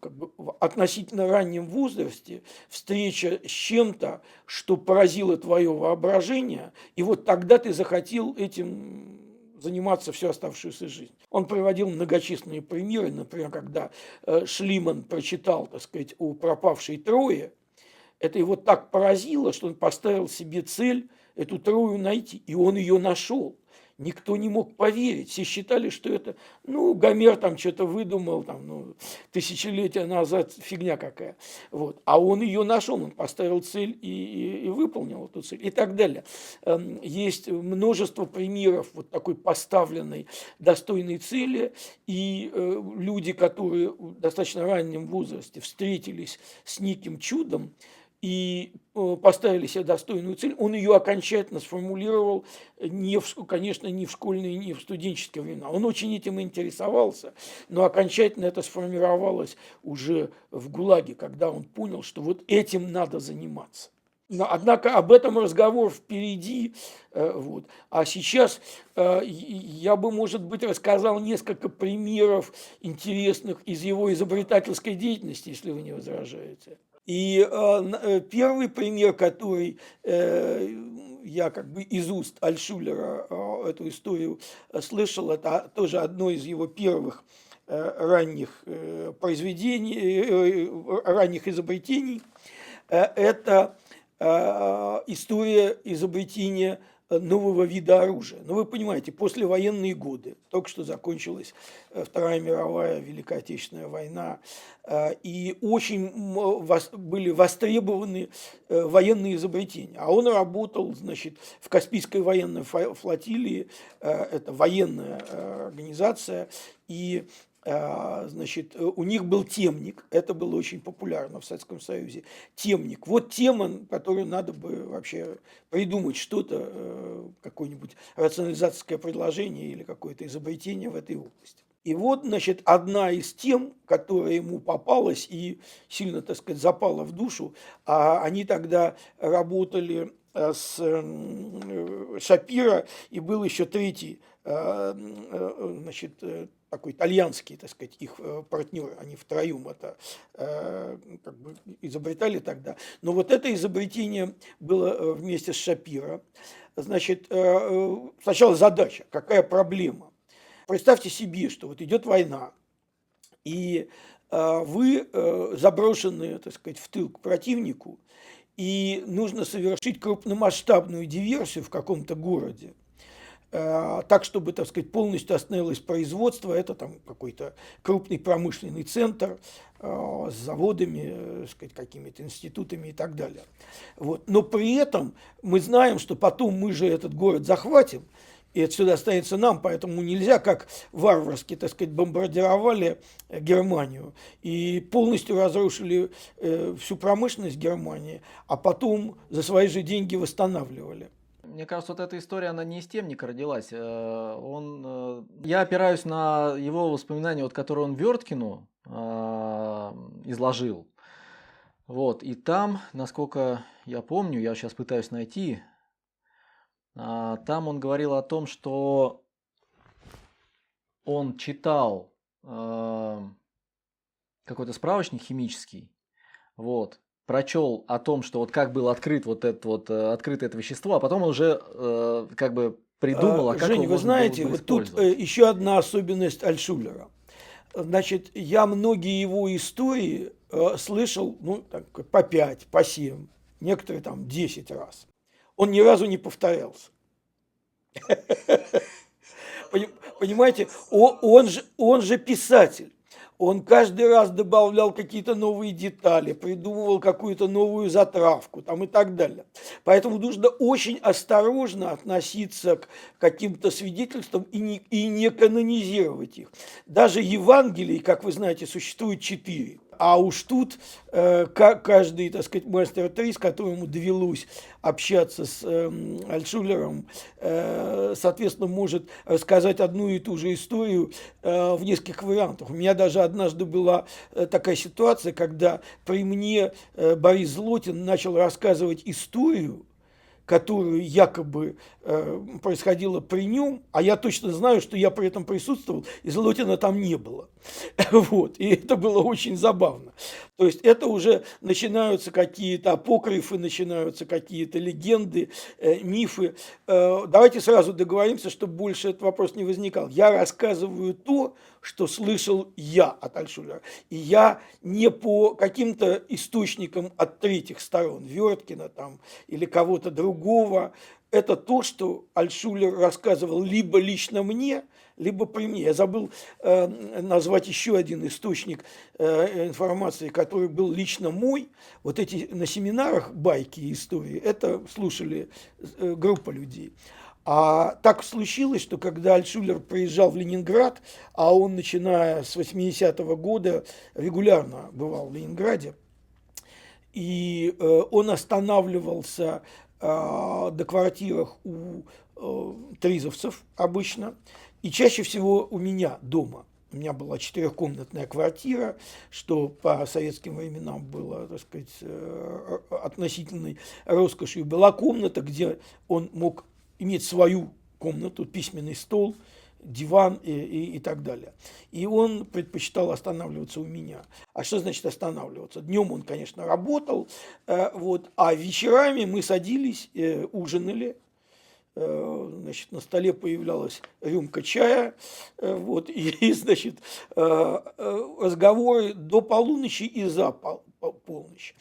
как бы, в относительно раннем возрасте встреча с чем-то, что поразило твое воображение, и вот тогда ты захотел этим заниматься всю оставшуюся жизнь. Он приводил многочисленные примеры, например, когда Шлиман прочитал, так сказать, о пропавшей Трое – это его так поразило, что он поставил себе цель эту Трою найти, и он ее нашел. Никто не мог поверить. Все считали, что это, ну, Гомер там что-то выдумал, там, ну, тысячелетия назад, фигня какая. Вот. А он ее нашел, он поставил цель и, и, и выполнил эту цель и так далее. Эм, есть множество примеров вот такой поставленной достойной цели, и э, люди, которые в достаточно раннем возрасте встретились с неким чудом, и э, поставили себе достойную цель, он ее окончательно сформулировал, не в, конечно, не в школьные, не в студенческие времена. Он очень этим интересовался, но окончательно это сформировалось уже в ГУЛАГе, когда он понял, что вот этим надо заниматься. Но, однако об этом разговор впереди. Э, вот. А сейчас э, я бы, может быть, рассказал несколько примеров интересных из его изобретательской деятельности, если вы не возражаете. И э, э, первый пример, который э, я как бы из уст Альшулера э, эту историю слышал, это тоже одно из его первых э, ранних э, произведений, э, э ранних изобретений. Э, это э, история изобретения нового вида оружия. Но вы понимаете, послевоенные годы, только что закончилась э, Вторая мировая Великая Отечественная война, э, и очень были востребованы э, военные изобретения. А он работал, значит, в Каспийской военной флотилии, это военная организация, и значит, у них был темник, это было очень популярно в Советском Союзе, темник. Вот тема, которую надо бы вообще придумать что-то, э, какое-нибудь рационализаторское предложение или какое-то изобретение в этой области. И вот, значит, одна из тем, которая ему попалась и сильно, так сказать, запала в душу, а они тогда работали э, с э, Шапира, и был еще третий, значит, такой итальянский, так сказать, их э, партнер, они втроем это э, как бы изобретали тогда. Но вот это изобретение было э, вместе с Шапиро. Значит, сначала задача, какая проблема. Представьте себе, что вот идет война, и вы заброшены, так сказать, в тыл к противнику, и нужно совершить крупномасштабную диверсию в каком-то городе. Э, так, чтобы, так сказать, полностью остановилось производство. Это там какой-то крупный промышленный центр э, с заводами, э, сказать, какими-то институтами и так далее. Вот. Но при этом мы знаем, что потом мы же этот город захватим, и это сюда останется нам, поэтому нельзя, как варварски, так сказать, бомбардировали Германию и полностью разрушили всю промышленность Германии, а потом за свои же деньги восстанавливали. Мне кажется, вот эта история, она не из темника родилась. Э, он, э, я опираюсь на его воспоминания, вот, которые он Верткину а, изложил. Вот, и там, насколько я помню, я сейчас пытаюсь найти, а, там он говорил о том, что он читал э, какой-то справочник химический, вот, прочел о том, что вот как был открыт вот это вот э, открыто это вещество, а потом он уже э, как бы придумал, а, как Жень, вы знаете, вот тут э, еще одна особенность Альшулера. Значит, я многие его истории э, слышал, ну, так, по пять, по семь, некоторые там десять раз. Он ни разу не повторялся. Понимаете, он, он, же, он же писатель. Он каждый раз добавлял какие-то новые детали, придумывал какую-то новую затравку там и так далее. Поэтому нужно очень осторожно относиться к каким-то свидетельствам и не, и не канонизировать их. Даже Евангелий, как вы знаете, существует четыре. А уж тут э, каждый, так сказать, мастер 3, с которым довелось общаться с э, Альшулером, э, соответственно, может рассказать одну и ту же историю э, в нескольких вариантах. У меня даже однажды была э, такая ситуация, когда при мне э, Борис Злотин начал рассказывать историю, которую якобы э, происходила при нем, а я точно знаю, что я при этом присутствовал, и Золотина там не было. Вот, и это было очень забавно. То есть это уже начинаются какие-то апокрифы, начинаются какие-то легенды, э, мифы. Э, давайте сразу договоримся, чтобы больше этот вопрос не возникал. Я рассказываю то, что слышал я от Альшулера. И я не по каким-то источникам от третьих сторон, Верткина там или кого-то другого, это то, что Альшулер рассказывал либо лично мне, либо при мне. Я забыл э, назвать еще один источник э, информации, который был лично мой. Вот эти на семинарах байки и истории, это слушали э, группа людей. А так случилось, что когда Альшулер приезжал в Ленинград, а он, начиная с 80-го года, регулярно бывал в Ленинграде, и э, он останавливался э, до квартирах у э, тризовцев обычно, и чаще всего у меня дома. У меня была четырехкомнатная квартира, что по советским временам было, так сказать, э, относительной роскошью. Была комната, где он мог иметь свою комнату, письменный стол, диван и, и, и так далее. И он предпочитал останавливаться у меня. А что значит останавливаться? Днем он, конечно, работал, э, вот, а вечерами мы садились, э, ужинали, э, значит, на столе появлялась рюмка чая, э, вот, и, значит, э, э, разговоры до полуночи и за пол, полночь.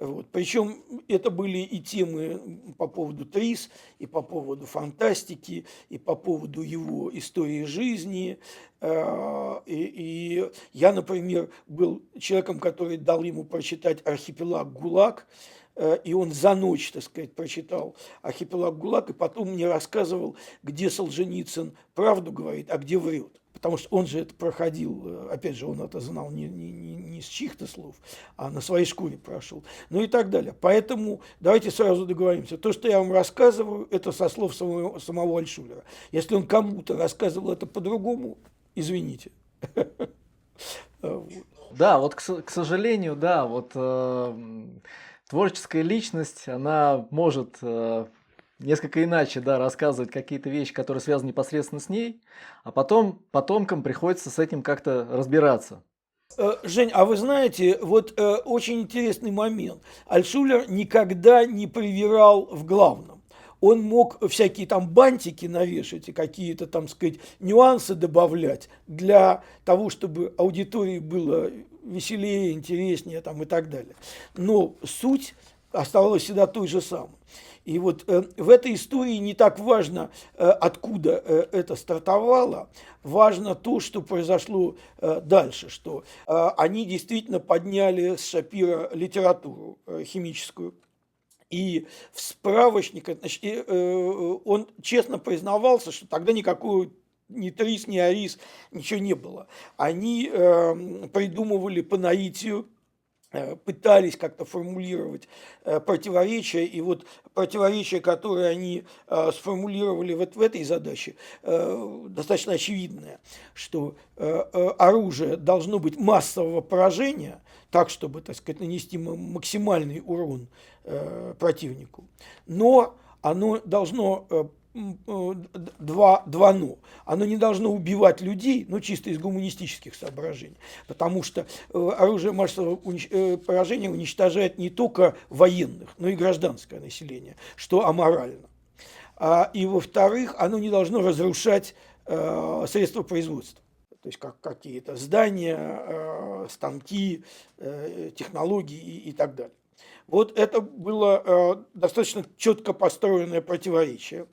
Вот. Причем это были и темы по поводу ТРИС, и по поводу фантастики, и по поводу его истории жизни. Э, и, и я, например, был человеком, который дал ему прочитать «Архипелаг ГУЛАГ», э, и он за ночь, так сказать, прочитал «Архипелаг ГУЛАГ», и потом мне рассказывал, где Солженицын правду говорит, а где врет. Потому что он же это проходил, э, опять же, он это знал не, не, не, с чьих-то слов, а на своей шкуре прошел. Ну и так далее. Поэтому давайте сразу договоримся. То, что я вам рассказываю, это со слов самого, самого Альшулера. Если он кому-то рассказывал это по-другому, извините. Да, вот к сожалению, да, вот э, творческая личность, она может э, несколько иначе, да, рассказывать какие-то вещи, которые связаны непосредственно с ней, а потом потомкам приходится с этим как-то разбираться. Э, Жень, а вы знаете, вот э, очень интересный момент. Альшулер никогда не привирал в главном. Он мог всякие там бантики навешать и какие-то там, сказать, нюансы добавлять для того, чтобы аудитории было веселее, интереснее там и так далее. Но суть оставалась всегда той же самой. И вот э, в этой истории не так важно, э, откуда э, это стартовало, важно то, что произошло э, дальше, что э, они действительно подняли с Шапира литературу э, химическую. И в справочниках, значит, э, он честно признавался, что тогда никакой ни трис, ни арис, ничего не было. Они э, придумывали по наитию Э, пытались как-то формулировать э, противоречия, и вот противоречия, которые они э, сформулировали вот в этой задаче, достаточно очевидное, что оружие должно быть массового поражения, так, чтобы, так сказать, нанести максимальный урон противнику, но оно должно два, два «но». Оно не должно убивать людей, ну, чисто из гуманистических соображений, потому что э, оружие массового. Э, поражения уничтожает не только военных, но и гражданское население, что аморально. А, и, во-вторых, оно не должно разрушать э, средства производства то есть как какие-то здания, э, станки, э, технологии и, и так далее. Вот это было э, достаточно четко построенное противоречие.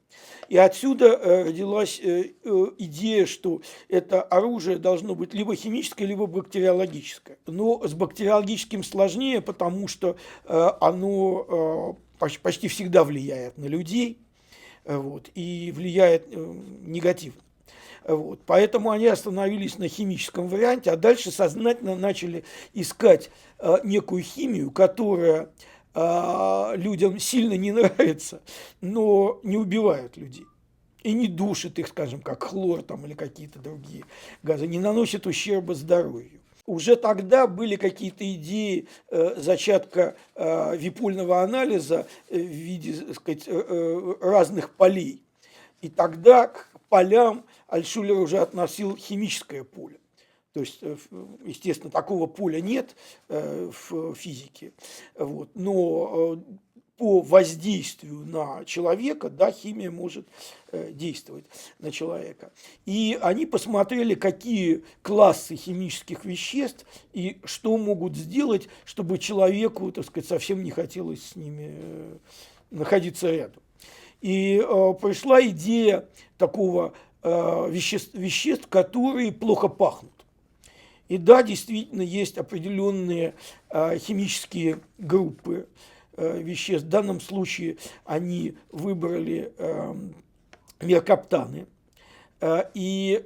И отсюда э, родилась э, идея, что это оружие должно быть либо химическое, либо бактериологическое. Но с бактериологическим сложнее, потому что оно почти всегда влияет на людей вот, и влияет негативно. Вот. Поэтому они остановились на химическом варианте, а дальше сознательно начали искать э, некую химию, которая э, людям сильно не нравится, но не убивает людей. И не душит их, скажем, как хлор там, или какие-то другие газы, не наносит ущерба здоровью. Уже тогда были какие-то идеи э, зачатка э, випульного анализа э, в виде так сказать, э, э, разных полей. И тогда к полям Альшулер уже относил химическое поле. То есть, э, естественно, такого поля нет э, в физике. Вот. Но э, по воздействию на человека, да, химия может действовать на человека. И они посмотрели, какие классы химических веществ и что могут сделать, чтобы человеку, так сказать, совсем не хотелось с ними находиться рядом. И э, пришла идея такого э, веществ, веществ, которые плохо пахнут. И да, действительно, есть определенные э, химические группы э, веществ. В данном случае они выбрали э, и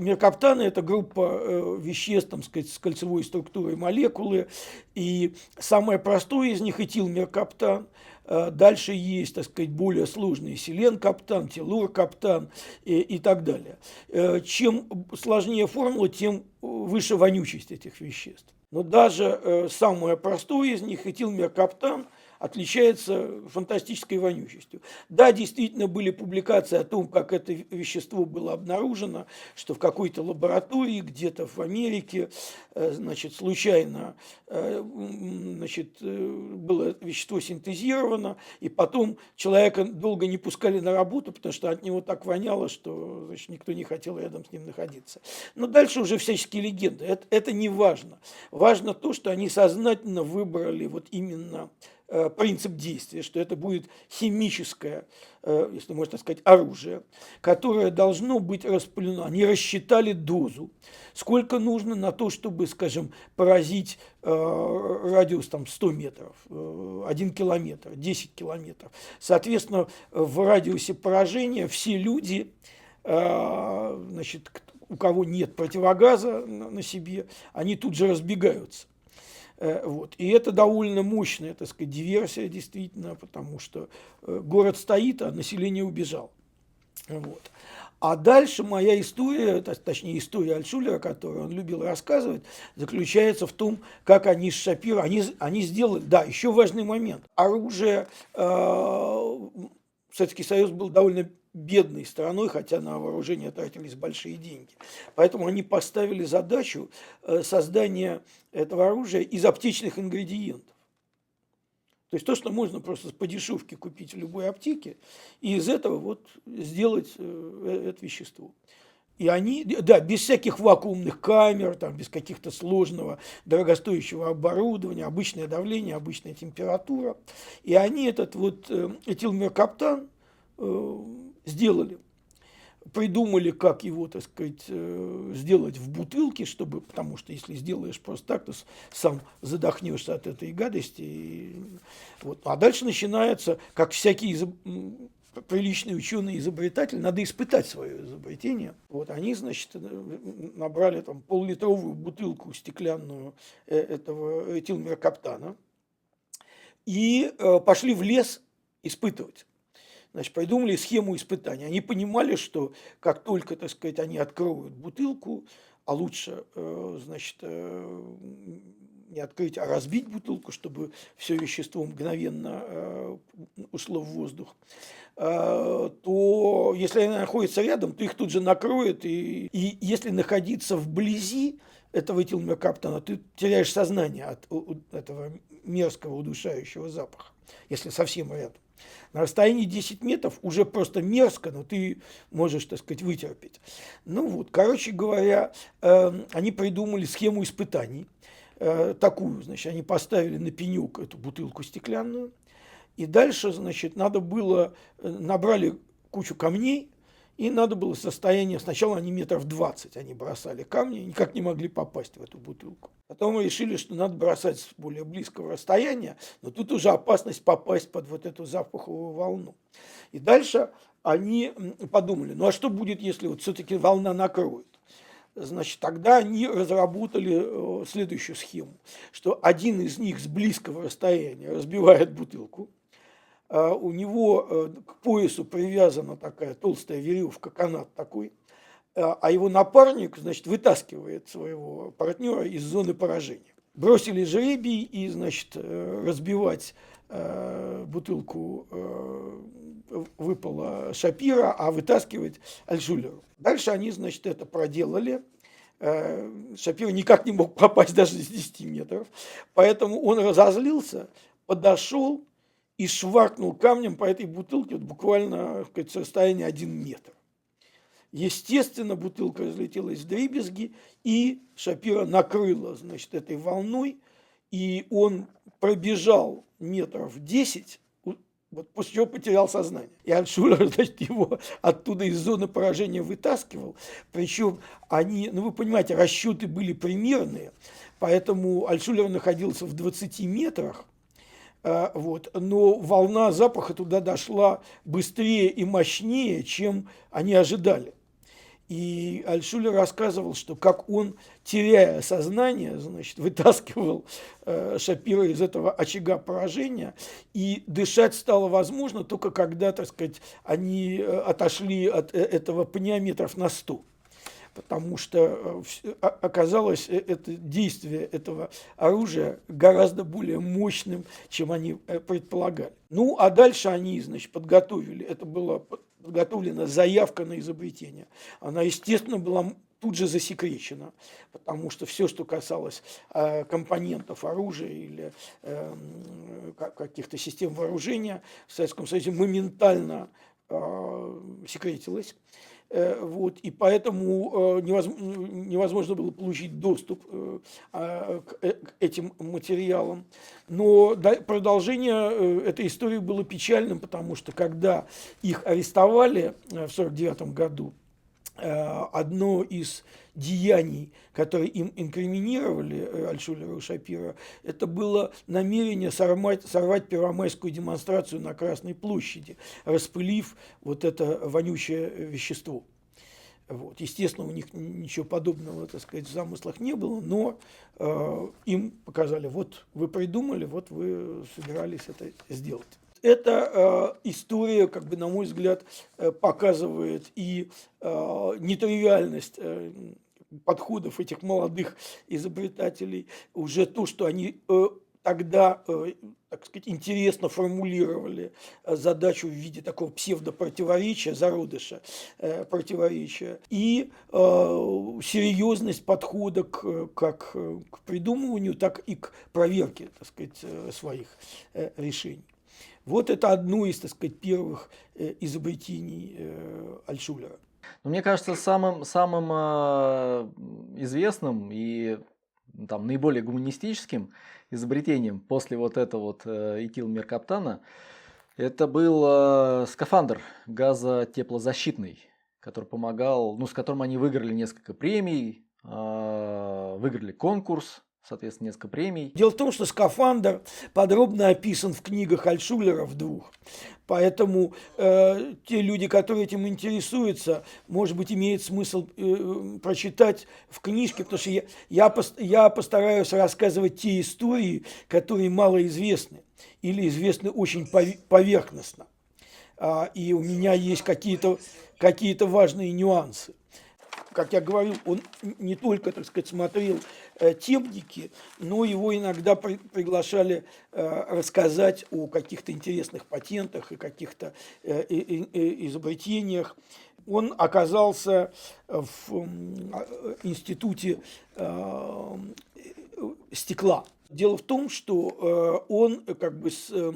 меркаптаны – это группа веществ там, сказать, с кольцевой структурой молекулы. И самое простое из них – этилмеркаптан – дальше есть, так сказать, более сложные селен-каптан, телур-каптан и, и так далее. Э, чем сложнее формула, тем выше вонючесть этих веществ. Но даже э, самое простое из них, этилмеркаптан – отличается фантастической вонючестью. Да, действительно были публикации о том, как это вещество было обнаружено, что в какой-то лаборатории где-то в Америке э, значит, случайно э, значит, э, было вещество синтезировано, и потом человека долго не пускали на работу, потому что от него так воняло, что значит, никто не хотел рядом с ним находиться. Но дальше уже всяческие легенды. Это, это не важно. Важно то, что они сознательно выбрали вот именно принцип действия, что это будет химическое, э, если можно сказать, оружие, которое должно быть распылено. Они рассчитали дозу, сколько нужно на то, чтобы, скажем, поразить э, радиус там 100 метров, 1 километр, 10 километров. Соответственно, в радиусе поражения все люди, значит, у кого нет противогаза на себе, они тут же разбегаются. Э, вот. И это довольно мощная, так сказать, диверсия действительно, потому что э, город стоит, а население убежало. Вот. А дальше моя история, точнее история Альшулера, которую он любил рассказывать, заключается в том, как они с Шапиро, они, они сделали, да, еще важный момент. Оружие, э, Советский Союз был довольно бедной страной, хотя на вооружение тратились большие деньги. Поэтому они поставили задачу э, создания этого оружия из аптечных ингредиентов. То есть то, что можно просто по дешевке купить в любой аптеке, и из этого вот сделать э, это вещество. И они, да, без всяких вакуумных камер, там, без каких-то сложного, дорогостоящего оборудования, обычное давление, обычная температура. И они этот вот э, этилмеркаптан сделали. Придумали, как его, так сказать, э, сделать в бутылке, чтобы, потому что если сделаешь просто так, то сам задохнешься от этой гадости. И, вот. А дальше начинается, как всякий приличный ученый изобретатель, надо испытать свое изобретение. Вот они, значит, набрали там пол-литровую бутылку стеклянную этого этилмеркаптана и пошли в лес испытывать значит, придумали схему испытания. Они понимали, что как только, так сказать, они откроют бутылку, а лучше, э, значит, э, не открыть, а разбить бутылку, чтобы все вещество мгновенно э, ушло в воздух, то если они находятся рядом, то их тут же накроет. И, и если находиться вблизи этого этилмеркаптона, ты теряешь сознание от этого мерзкого удушающего запаха, если совсем рядом. На расстоянии 10 метров уже просто мерзко, но ты можешь, так сказать, вытерпеть. Ну вот, короче говоря, э, они придумали схему испытаний. Э, такую, значит, они поставили на пенек эту бутылку стеклянную. И дальше, значит, надо было, э, набрали кучу камней, и надо было состояние, сначала они метров 20, они бросали камни, никак не могли попасть в эту бутылку. Потом решили, что надо бросать с более близкого расстояния, но тут уже опасность попасть под вот эту запаховую волну. И дальше они подумали, ну а что будет, если вот все-таки волна накроет? Значит, тогда они разработали э, следующую схему, что один из них с близкого расстояния разбивает бутылку, у него э, к поясу привязана такая толстая веревка, канат такой, а, а его напарник, значит, вытаскивает своего партнера из зоны поражения. Бросили жребий и, значит, э, разбивать э, бутылку выпала Шапира, а вытаскивать Альшулеру. Дальше они, значит, это проделали. Шапир никак не мог попасть даже с 10 метров, поэтому он разозлился, подошел, и шваркнул камнем по этой бутылке вот буквально сказать, с расстояния один метр. Естественно, бутылка разлетелась в дребезги, и Шапира накрыла, значит, этой волной, и он пробежал метров 10, вот после чего потерял сознание. И Альшулер, значит, его оттуда из зоны поражения вытаскивал. Причем они, ну вы понимаете, расчеты были примерные, поэтому Альшулер находился в 20 метрах, вот. Но волна запаха туда дошла быстрее и мощнее, чем они ожидали. И Альшулер рассказывал, что как он, теряя сознание, значит, вытаскивал э, Шапира из этого очага поражения, и дышать стало возможно только когда, так сказать, они э, отошли от э, этого пня на сто потому что э, оказалось э, это действие этого оружия гораздо более мощным, чем они э, предполагали. Ну, а дальше они, значит, подготовили, это была подготовлена заявка на изобретение. Она, естественно, была тут же засекречена, потому что все, что касалось э, компонентов оружия или э, каких-то систем вооружения в Советском Союзе, моментально э, секретилось. Э, вот, и поэтому э, невозможно было получить доступ э, а, к этим материалам. Но продолжение этой истории было печальным, потому что когда их арестовали в 1949 году, одно из деяний, которые им инкриминировали э, Альшулера и Шапира, это было намерение сорвать, сорвать первомайскую демонстрацию на Красной площади, распылив вот это вонючее вещество. Вот. Естественно, у них ничего подобного, так сказать, в замыслах не было, но э, им показали, вот вы придумали, вот вы собирались это сделать. Эта э, история, как бы, на мой взгляд, э, показывает и э, нетривиальность э, подходов этих молодых изобретателей, уже то, что они э, тогда, э, так сказать, интересно формулировали э, задачу в виде такого псевдопротиворечия, зародыша противоречия, и серьезность подхода к, как к придумыванию, так и к проверке, так сказать, своих решений. Вот это одно из, так сказать, первых изобретений Альшулера. Ну, мне кажется, самым, самым э, известным и там, наиболее гуманистическим изобретением после вот этого вот э, этилмеркаптана это был э, скафандр газотеплозащитный, который помогал, ну, с которым они выиграли несколько премий, э, выиграли конкурс соответственно, несколько премий. Дело в том, что скафандр подробно описан в книгах Альшулера в двух. Поэтому э, те люди, которые этим интересуются, может быть, имеет смысл э, прочитать в книжке, потому что я, я, я постараюсь рассказывать те истории, которые мало известны или известны очень поверхностно. А, и у меня есть какие-то какие важные нюансы как я говорил, он не только, так сказать, смотрел э, темники, но его иногда при, приглашали э, рассказать о каких-то интересных патентах и каких-то э, изобретениях. Он оказался в институте стекла. Дело в том, что он как бы с, э,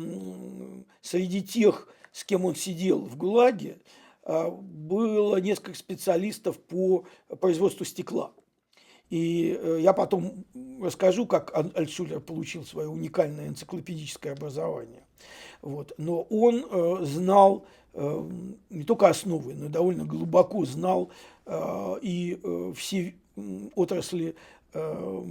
среди тех, с кем он сидел в ГУЛАГе, было несколько специалистов по производству стекла. И э, я потом расскажу, как Альтшулер получил свое уникальное энциклопедическое образование. Вот. Но он э, знал э, не только основы, но довольно глубоко знал и все отрасли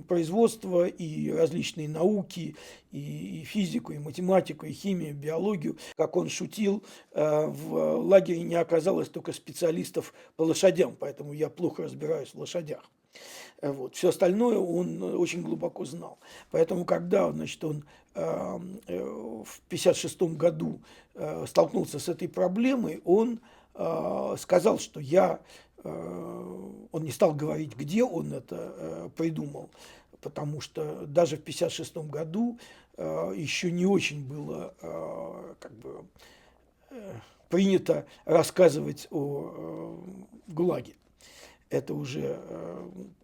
производство и различные науки, и, физику, и математику, и химию, и биологию. Как он шутил, э, в лагере не оказалось только специалистов по лошадям, поэтому я плохо разбираюсь в лошадях. Э, вот. Все остальное он очень глубоко знал. Поэтому, когда значит, он в 1956 году столкнулся с этой проблемой, он сказал, что я Э, он не стал говорить, где он это э, придумал, потому что даже в 1956 году э, еще не очень было как бы, принято рассказывать о ГУЛАГе. Это уже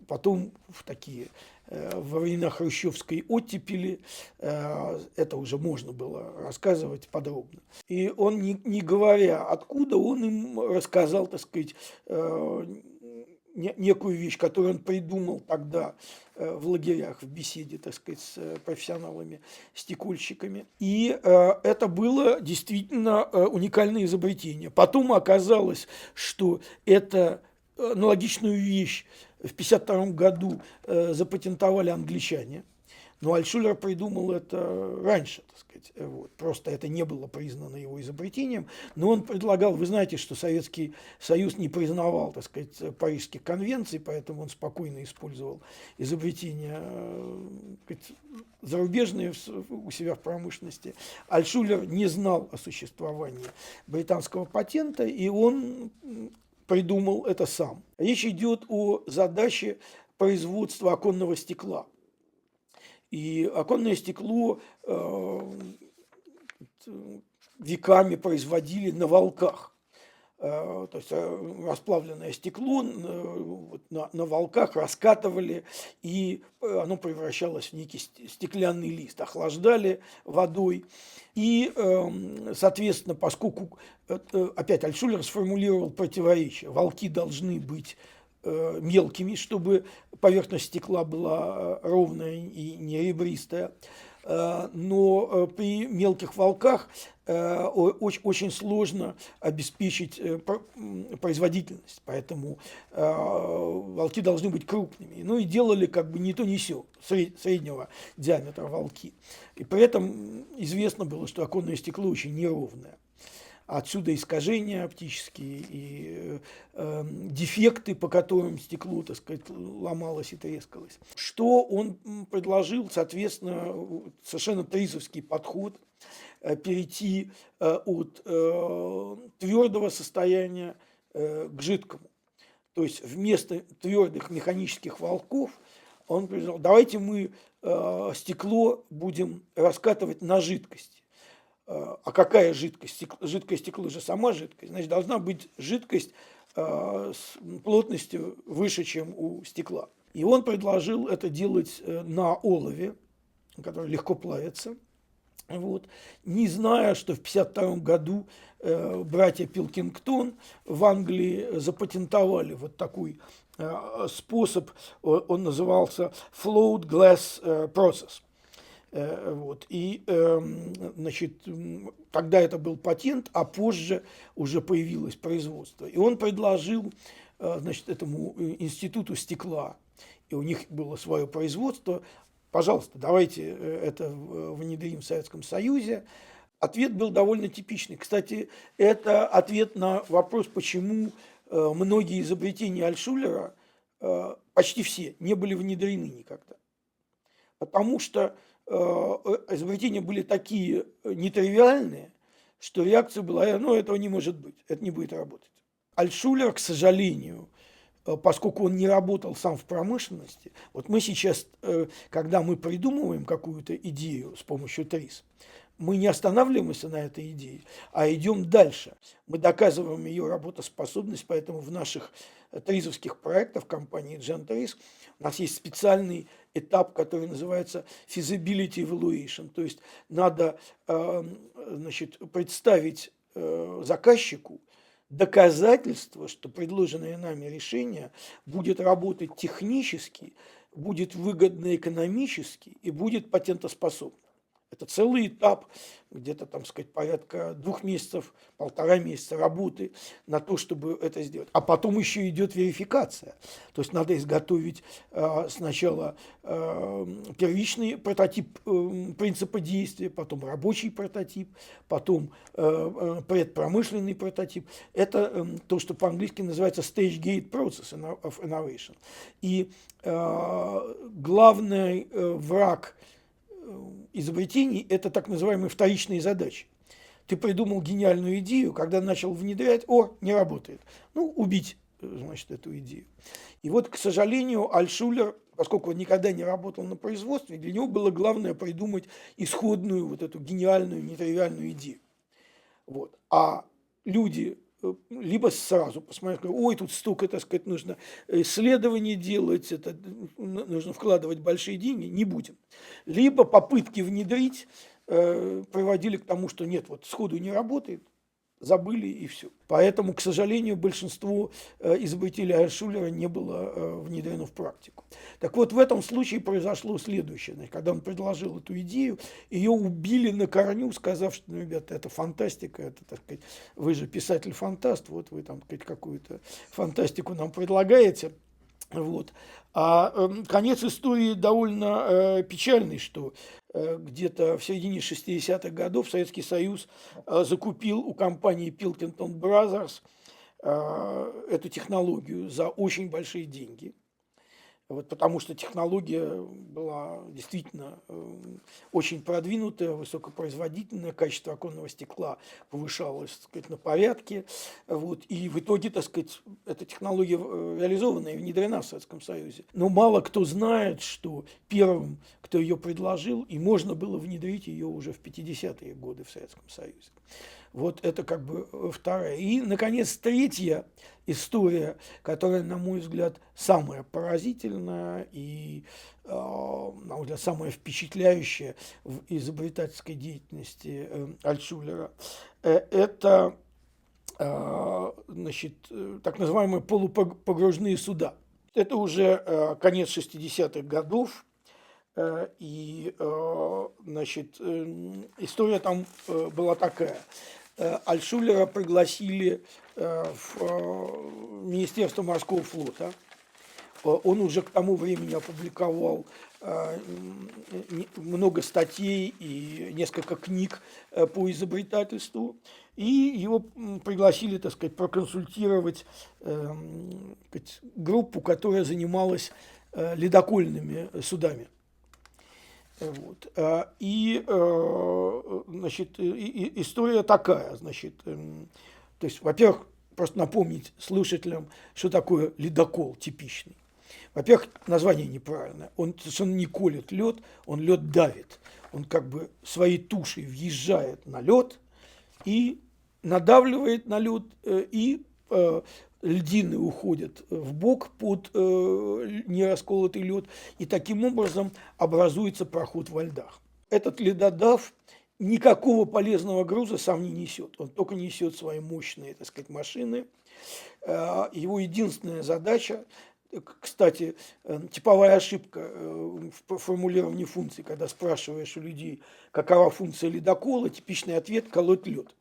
потом в такие во времена хрущевской оттепели это уже можно было рассказывать подробно. И он, не, не говоря откуда, он им рассказал, так сказать, некую вещь, которую он придумал тогда э, в лагерях, в беседе, так сказать, с э, профессионалами, стекольщиками. И э, это было действительно уникальное изобретение. Потом оказалось, что это аналогичную вещь в 1952 году запатентовали англичане. Но Альшулер придумал это раньше, так сказать. Вот. Просто это не было признано его изобретением. Но он предлагал, вы знаете, что Советский Союз не признавал, так сказать, Парижских конвенций, поэтому он спокойно использовал изобретения э, сказать, зарубежные у себя в промышленности. Альшулер не знал о существовании британского патента, и он придумал это сам. Речь идет о задаче производства оконного стекла – и оконное стекло э, веками производили на волках. Э, то есть э, расплавленное стекло на, на волках раскатывали, и оно превращалось в некий стеклянный лист, охлаждали водой. И, соответственно, поскольку, опять Альшулер сформулировал противоречие, волки должны быть Э, мелкими, чтобы поверхность стекла была э, ровная и не ребристая. Э, но при мелких волках очень сложно обеспечить производительность, поэтому волки должны быть крупными. Ну и делали как бы не то, не все, среднего диаметра волки. И при этом известно было, что оконное стекло очень неровное. Отсюда искажения оптические и э, дефекты, по которым стекло, так сказать, ломалось и трескалось. Что он предложил, соответственно, совершенно тризовский подход, э, перейти э, от э, твердого состояния э, к жидкому. То есть вместо твердых механических волков он предложил, давайте мы э, стекло будем раскатывать на жидкость. Э, а какая жидкость? Жидкое стекло же сама жидкость. Значит, должна быть жидкость э, с плотностью выше, чем у стекла. И он предложил это делать э, на олове, который легко плавится. Вот. Не зная, что в 1952 году э, братья Пилкингтон в Англии запатентовали вот такой э, способ, он назывался float glass process. Э, вот. И, эм, значит, тогда это был патент, а позже уже появилось производство. И он предложил, э, значит, этому э, институту стекла, и у них было свое производство, пожалуйста, давайте это внедрим в Советском Союзе. Ответ был довольно типичный. Кстати, это ответ на вопрос, почему многие изобретения Альшулера, почти все, не были внедрены никогда. Потому что изобретения были такие нетривиальные, что реакция была, ну, этого не может быть, это не будет работать. Альшулер, к сожалению, э, поскольку он не работал сам в промышленности, вот мы сейчас, э, когда мы придумываем какую-то идею с помощью ТРИС, мы не останавливаемся на этой идее, а идем дальше. Мы доказываем ее работоспособность, поэтому в наших тризовских проектах компании Gentrace у нас есть специальный этап, который называется feasibility evaluation, то есть надо эм, значит, представить э, заказчику доказательство, что предложенное нами решение будет работать технически, будет выгодно экономически и будет патентоспособно. Это целый этап, где-то, там сказать, порядка двух месяцев, полтора месяца работы на то, чтобы это сделать. А потом еще идет верификация. То есть надо изготовить э, сначала э, первичный прототип э, принципа действия, потом рабочий прототип, потом э, э предпромышленный прототип. Это э, то, что по-английски называется stage gate process of innovation. И э, главный э, враг – изобретений – это так называемые вторичные задачи. Ты придумал гениальную идею, когда начал внедрять, о, не работает. Ну, убить, значит, эту идею. И вот, к сожалению, Альшулер, поскольку он никогда не работал на производстве, для него было главное придумать исходную, вот эту гениальную, нетривиальную идею. Вот. А люди либо сразу посмотреть, ой, тут столько, так сказать, нужно исследований делать, это нужно вкладывать большие деньги, не будем. Либо попытки внедрить э, приводили к тому, что нет, вот сходу не работает, забыли и все. Поэтому, к сожалению, большинство э, изобретителей Айршулера не было э, внедрено в практику. Так вот, в этом случае произошло следующее. Значит, когда он предложил эту идею, ее убили на корню, сказав, что, ну, ребята, это фантастика, это, так сказать, вы же писатель-фантаст, вот вы там, какую-то фантастику нам предлагаете. Вот. А э, конец истории довольно э, печальный, что где-то в середине 60-х годов Советский Союз э, закупил у компании Pilkington Brothers э, эту технологию за очень большие деньги. Вот потому что технология была действительно э, очень продвинутая, высокопроизводительная, качество оконного стекла повышалось так сказать, на порядке. Вот, и в итоге, так сказать, эта технология э, реализована и внедрена в Советском Союзе. Но мало кто знает, что первым, кто ее предложил, и можно было внедрить ее уже в 50-е годы в Советском Союзе. Вот это как бы э, вторая. И, наконец, третья история, которая, на мой взгляд, самая поразительная и, э, на мой взгляд, самая впечатляющая в изобретательской деятельности э, Альтшулера, это значит, так называемые полупогружные суда. Это уже конец 60-х годов, и, значит, история там была такая. Э, Альшулера пригласили э, в э, Министерство морского флота. Он уже к тому времени опубликовал много статей и несколько книг по изобретательству. И его пригласили, так сказать, проконсультировать группу, которая занималась ледокольными судами. Вот. А, и, э, значит, история такая, значит, эм, то есть, во-первых, просто напомнить слушателям, что такое ледокол типичный. Во-первых, название неправильное. Он совершенно не колет лед, он лед давит. Он как бы своей тушей въезжает на лед и надавливает на лед э, и э, льдины уходят в бок под э, нерасколотый лед, и таким образом образуется проход во льдах. Этот ледодав никакого полезного груза сам не несет, он только несет свои мощные, так сказать, машины. Э, его единственная задача кстати, э, типовая ошибка э, в формулировании функций, когда спрашиваешь у людей, какова функция ледокола, типичный ответ – колоть лед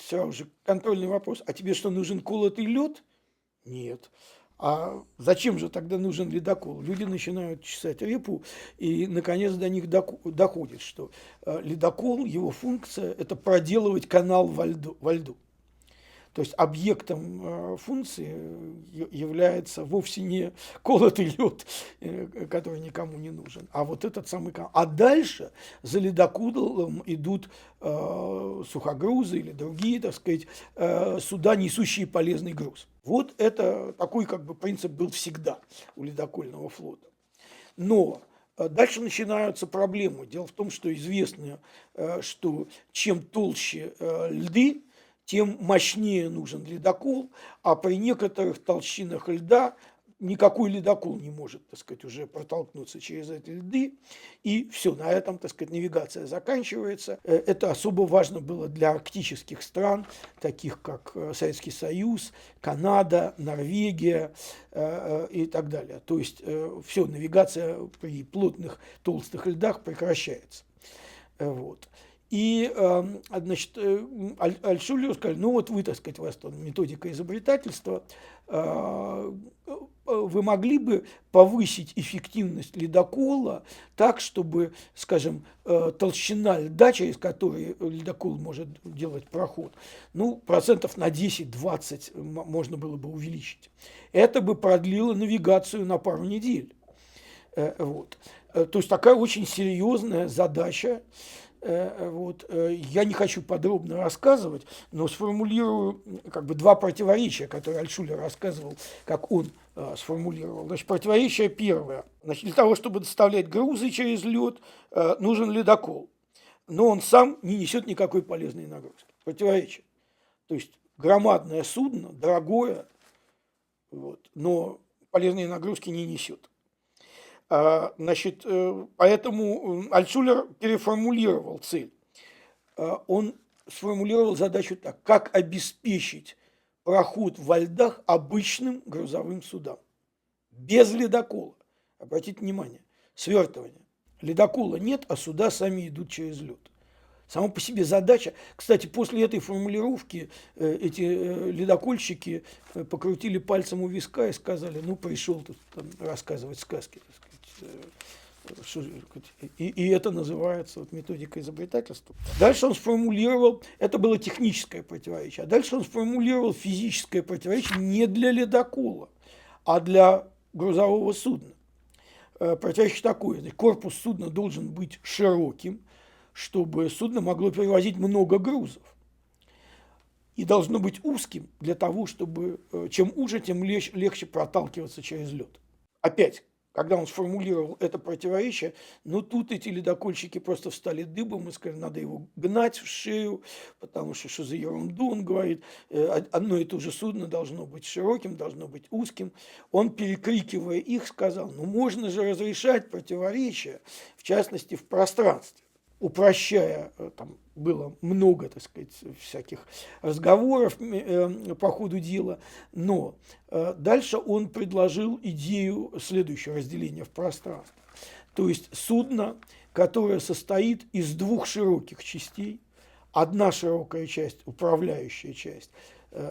сразу же контрольный вопрос. А тебе что, нужен колотый лед? Нет. а зачем же тогда нужен ледокол? Люди начинают чесать репу, и наконец до них доходит, что э, ледокол, его функция – это проделывать канал во льду. Во льду. То есть объектом э, функции является вовсе не колотый лед, э, который никому не нужен, а вот этот самый. А дальше за ледоколом идут э, сухогрузы или другие, так сказать, суда, несущие полезный груз. Вот это такой как бы принцип был всегда у ледокольного флота. Но Дальше начинаются проблемы. Дело в том, что известно, что чем толще льды, тем мощнее нужен ледокол, а при некоторых толщинах льда никакой ледокол не может, так сказать, уже протолкнуться через эти льды, и все, на этом, так сказать, навигация заканчивается. Э, это особо важно было для арктических стран, таких как э, Советский Союз, Канада, Норвегия э, и так далее. То есть все, навигация при плотных толстых льдах прекращается. Вот. И, эм, значит, э, Альшулер сказали, ну вот вы, так сказать, у вас там методика изобретательства, э, вы могли бы повысить эффективность ледокола так, чтобы, скажем, э, толщина льда, через который ледокол может делать проход, ну, процентов на 10-20 можно было бы увеличить. Это бы продлило навигацию на пару недель. Вот. То есть такая очень серьезная задача, Э, э, вот, э, я не хочу подробно рассказывать, но сформулирую как бы два противоречия, которые Альшулер рассказывал, как он сформулировал. Значит, противоречие первое. Значит, для того, чтобы доставлять грузы через лед, нужен ледокол. Но он сам не несет никакой полезной нагрузки. Противоречие. То есть громадное судно, дорогое, вот, но полезные нагрузки не несет. А, значит, э, поэтому Альтшулер переформулировал цель. А, он сформулировал задачу так, как обеспечить проход во льдах обычным грузовым судам. Без ледокола. Обратите внимание, свертывание. Ледокола нет, а суда сами идут через лед. Само по себе задача. Кстати, после этой формулировки э, эти э, ледокольщики покрутили пальцем у виска и сказали, ну, пришел тут там, рассказывать сказки. Сказать. И, и это называется вот, методика изобретательства. Дальше он сформулировал, это было техническое противоречие, а дальше он сформулировал физическое противоречие не для ледокола, а для грузового судна. Э, противоречие такое, корпус судна должен быть широким, чтобы судно могло перевозить много грузов. И должно быть узким для того, чтобы э, чем уже, тем легче проталкиваться через лед. Опять, когда он сформулировал это противоречие, ну тут эти ледокольщики просто встали дыбом и сказали, надо его гнать в шею, потому что что за ерунду, он говорит, э, одно и то же судно должно быть широким, должно быть узким. Он, перекрикивая их, сказал, ну можно же разрешать противоречия, в частности в пространстве упрощая, э, там было много, так сказать, всяких разговоров э, по ходу дела, но э, дальше он предложил идею следующего разделения в пространстве. То есть судно, которое состоит из двух широких частей, одна широкая часть, управляющая часть,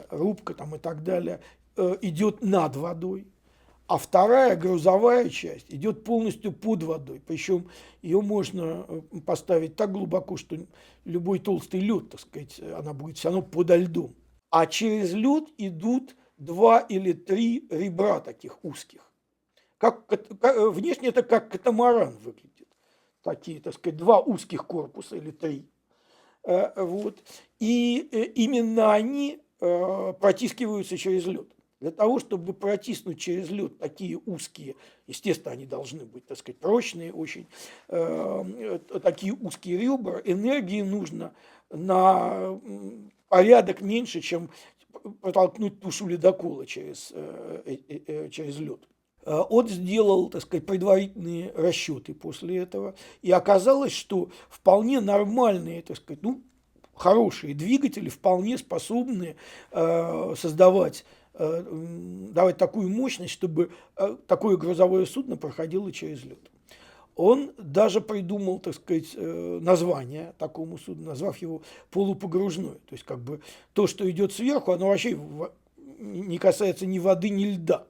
рубка там и так далее, идет над водой, а вторая грузовая часть идет полностью под водой. Причем ее можно э, поставить так глубоко, что любой толстый лед, так сказать, она будет все равно подо льдом. А через лед идут два или три ребра таких узких. Как, как, внешне это как катамаран выглядит. Такие, так сказать, два узких корпуса или три. Э, вот. И э, именно они протискиваются через лед. Для того, чтобы протиснуть через лед такие узкие, естественно, они должны быть, так сказать, прочные очень, э, такие узкие ребра, энергии нужно на порядок меньше, чем протолкнуть тушу ледокола через, э, э, э через лед. Э, он сделал, так сказать, предварительные расчеты после этого, и оказалось, что вполне нормальные, так сказать, ну, хорошие двигатели вполне способны э, создавать Э, давать такую мощность, чтобы э, такое грузовое судно проходило через лед. Он даже придумал, так сказать, э, название такому судну, назвав его полупогружное. То есть, как бы то, что идет сверху, оно вообще не касается ни воды, ни льда.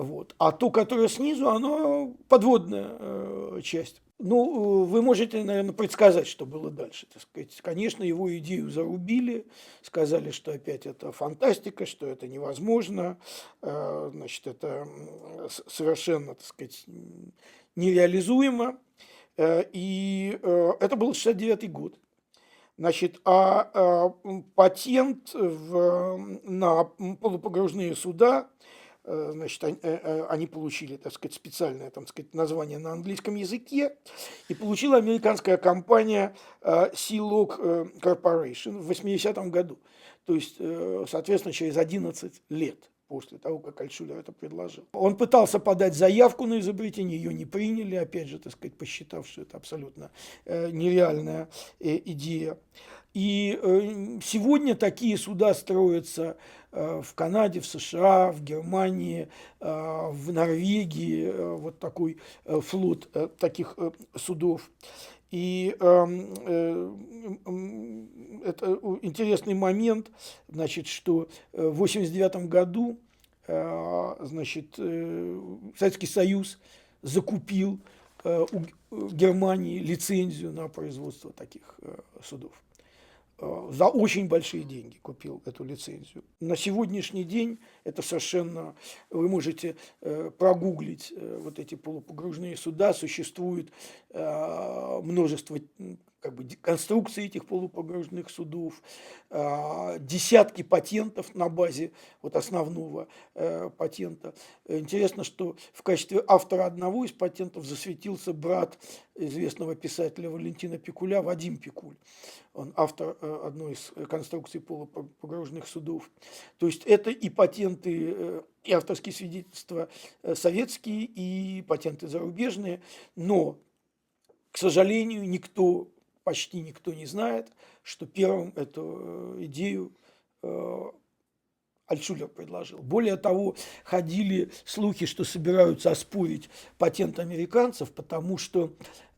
Вот. А то, которое снизу, оно подводная э, часть. Ну, вы можете, наверное, предсказать, что было дальше. Так сказать. Конечно, его идею зарубили, сказали, что опять это фантастика, что это невозможно, э, значит, это совершенно, так сказать, нереализуемо. Э, и э, это был 69 год. Значит, а патент в, на полупогружные суда Э, значит, э, э, они получили, так сказать, специальное, там сказать, название на английском языке, и получила американская компания Sea-Log Corporation в 80-м году. То есть, соответственно, через 11 лет после того, как Альшулер это предложил. Он пытался подать заявку на изобретение, ее не приняли, опять же, так сказать, посчитав, что это абсолютно нереальная идея. И сегодня такие суда строятся Э, в Канаде, в США, в Германии, э, в Норвегии, э, вот такой флот таких судов. И эм, это интересный момент, значит, что в 1989 году значит, Советский Союз закупил у Германии лицензию на производство таких судов. Э, за очень большие деньги купил эту лицензию. На сегодняшний день это совершенно... Вы можете э, прогуглить э, вот эти полупогружные суда. Существует множество как бы, конструкции этих полупогружных судов, а, десятки патентов на базе вот основного э, патента. Интересно, что в качестве автора одного из патентов засветился брат известного писателя Валентина Пикуля, Вадим Пикуль. Он автор э, одной из конструкций полупогружных судов. То есть это и патенты, э, и авторские свидетельства советские, и патенты зарубежные, но к сожалению, никто почти никто не знает, что первым эту э, идею э, Альтшулер предложил. Более того, ходили слухи, что собираются оспорить патент американцев, потому что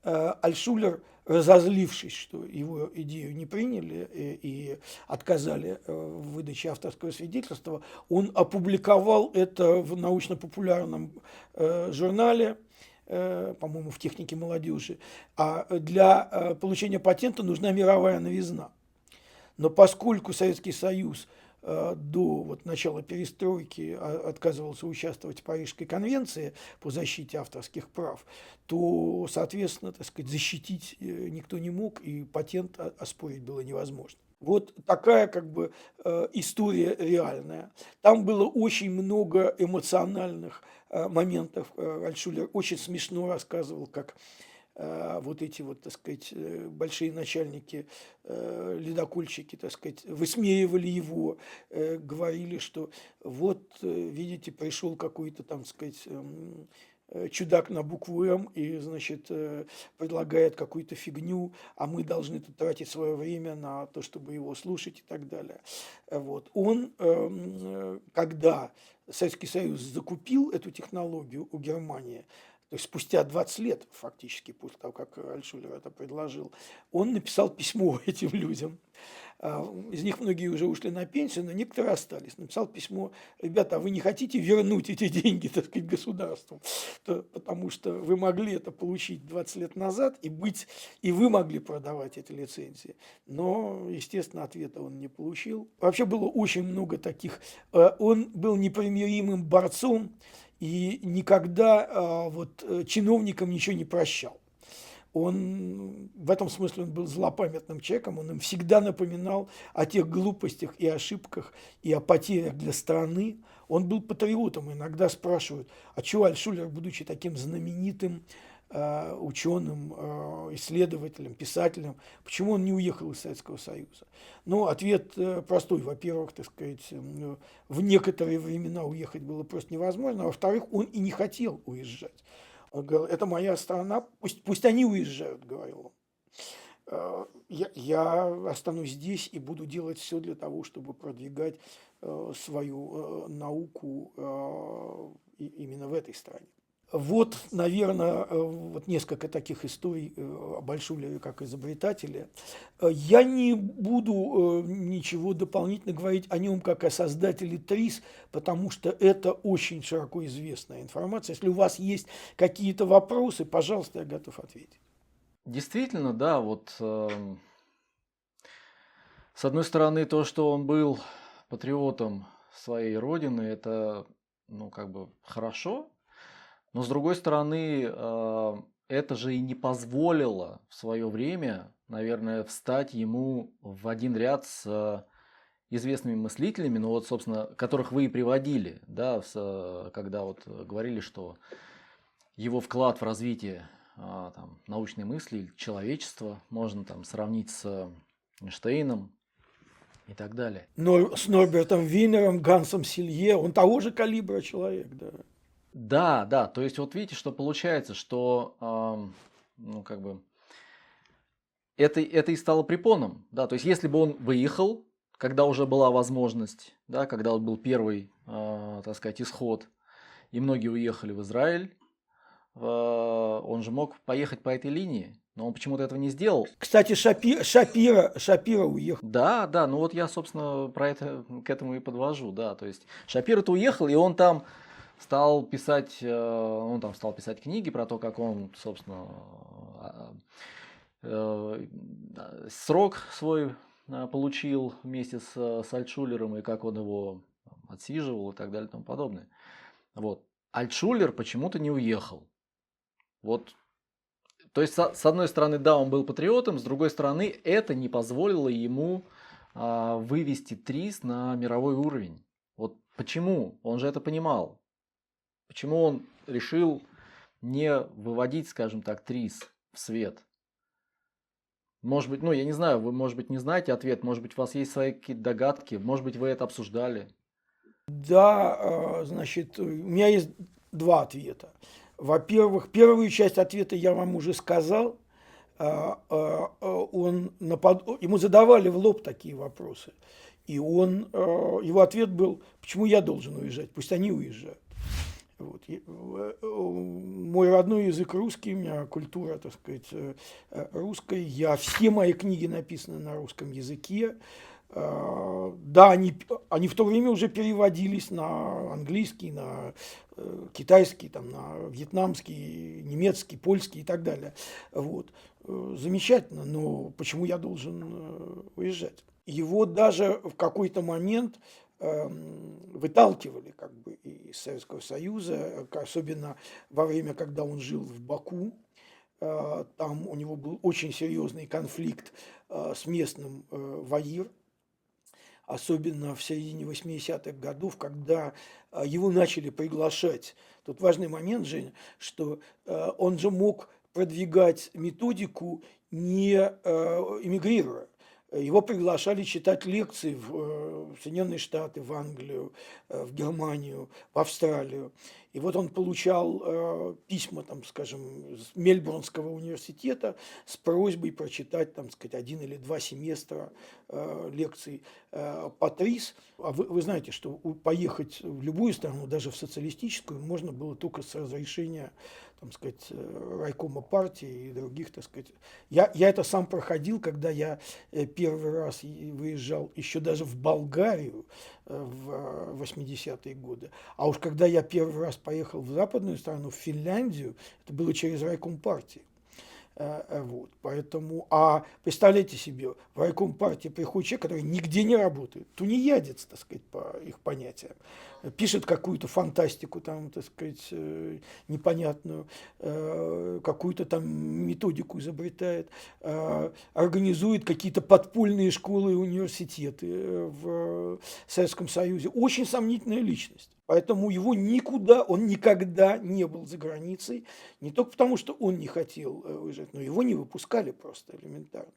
э, Альтшулер, разозлившись, что его идею не приняли и, отказали в выдаче авторского свидетельства, он опубликовал это в научно-популярном журнале по-моему, в технике молодежи, а для э, получения патента нужна мировая новизна. Но поскольку Советский Союз э, до вот, начала перестройки а, отказывался участвовать в Парижской конвенции по защите авторских прав, то, соответственно, так сказать, защитить никто не мог, и патент оспорить было невозможно. Вот такая как бы история реальная. Там было очень много эмоциональных Э, моментов э, Альшулер очень смешно рассказывал, как э, вот эти вот, так сказать, большие начальники, ледокольщики, так сказать, высмеивали его, говорили, что вот, видите, пришел какой-то там, так сказать, эм, чудак на букву М и, значит, предлагает какую-то фигню, а мы должны тут тратить свое время на то, чтобы его слушать и так далее. Вот. Он, эм, когда Советский Союз закупил эту технологию у Германии, то есть спустя 20 лет фактически после того, как Альшулер это предложил, он написал письмо этим людям. А, из них многие уже ушли на пенсию, но некоторые остались. Написал письмо, ребята, а вы не хотите вернуть эти деньги, так сказать, государству? То, потому что вы могли это получить 20 лет назад и быть, и вы могли продавать эти лицензии. Но, естественно, ответа он не получил. Вообще было очень много таких. А, он был непримиримым борцом и никогда а, вот, э, чиновникам ничего не прощал. Он в этом смысле он был злопамятным человеком, он им всегда напоминал о тех глупостях и ошибках и о потерях для страны. Он был патриотом. Иногда спрашивают, а чего Альшулер, будучи таким знаменитым э, ученым, э, исследователем, писателем, почему он не уехал из Советского Союза? Ну, ответ э, простой. Во-первых, так сказать, в некоторые времена уехать было просто невозможно, а во-вторых, он и не хотел уезжать. Это моя страна, пусть, пусть они уезжают, говорил он. «Э, я, я останусь здесь и буду делать все для того, чтобы продвигать э, свою э, науку именно в этой стране. Вот, наверное, э, вот несколько таких историй э, о Большулеве как изобретателе. Э, я не буду ничего дополнительно говорить о нем как о создателе ТРИС, потому что это очень широко известная информация. Если у вас есть какие-то вопросы, пожалуйста, я готов ответить. Действительно, да, вот э, с одной стороны, то, что он был патриотом своей родины, это, ну, как бы хорошо, но с другой стороны, э, это же и не позволило в свое время, наверное, встать ему в один ряд с известными мыслителями, ну вот, собственно, которых вы и приводили, да, когда вот говорили, что его вклад в развитие а, там, научной мысли, человечества можно там сравнить с Эйнштейном и так далее. Но с Норбертом Винером, Гансом Силье, он того же калибра человек, да. Да, да, то есть вот видите, что получается, что, э, ну, как бы, это, это и стало препоном, да, то есть если бы он выехал, когда уже была возможность, да, когда вот был первый, э, так сказать, исход, и многие уехали в Израиль, э, он же мог поехать по этой линии, но он почему-то этого не сделал. Кстати, Шапи, Шапира, Шапира уехал. Да, да, ну вот я, собственно, про это к этому и подвожу, да, то есть Шапира-то уехал, и он там стал писать, э, он там стал писать книги про то, как он, собственно, а, э, срок свой а, получил вместе с, с Альтшулером и как он его отсиживал и так далее и тому подобное. Вот. Альтшулер почему-то не уехал. Вот. То есть, с одной стороны, да, он был патриотом, с другой стороны, это не позволило ему а, вывести ТРИС на мировой уровень. Вот почему? Он же это понимал. Почему он решил не выводить, скажем так, ТРИС в свет? Может быть, ну, я не знаю, вы, может быть, не знаете ответ, может быть, у вас есть свои какие-то догадки, может быть, вы это обсуждали. Да, а, значит, у меня есть два ответа. Во-первых, первую часть ответа я вам уже сказал. А, а, он напад... Ему задавали в лоб такие вопросы. И он, его ответ был, почему я должен уезжать, пусть они уезжают. Вот. Э, мой родной язык русский, у меня культура, так сказать, э, э, русская. Я, все мои книги написаны на русском языке. Да, они, они в то время уже переводились на английский, на китайский, там, на вьетнамский, немецкий, польский и так далее. Вот. Замечательно, но почему я должен уезжать? Его даже в какой-то момент выталкивали как бы из Советского Союза, особенно во время, когда он жил в Баку. Э, там у него был очень серьезный конфликт э, с местным э, ВАИР, особенно в середине 80-х годов, когда его начали приглашать. Тут важный момент, Женя, что он же мог продвигать методику не эмигрируя. Его приглашали читать лекции в э, Соединенные Штаты, в Англию, э, в Германию, в Австралию. И вот он получал э, письма, там, скажем, с Мельбурнского университета с просьбой прочитать, там, сказать, один или два семестра лекций э, по ТРИС. А вы, вы знаете, что поехать в любую страну, даже в социалистическую, можно было только с разрешения там сказать, э, райкома партии и других, так сказать. Я, я это сам проходил, когда я э, первый раз выезжал еще даже в Болгарию э, в 80-е годы. А уж когда я первый раз поехал в западную страну, в Финляндию, это было через райком партии. Вот, поэтому, а представляете себе, в райком партии приходит человек, который нигде не работает, тунеядец, так сказать, по их понятиям пишет какую-то фантастику, там, так сказать, э, непонятную, э, какую-то там методику изобретает, э, организует какие-то подпольные школы и университеты в Советском Союзе. Очень сомнительная личность. Поэтому его никуда, он никогда не был за границей, не только потому, что он не хотел уезжать, но его не выпускали просто элементарно.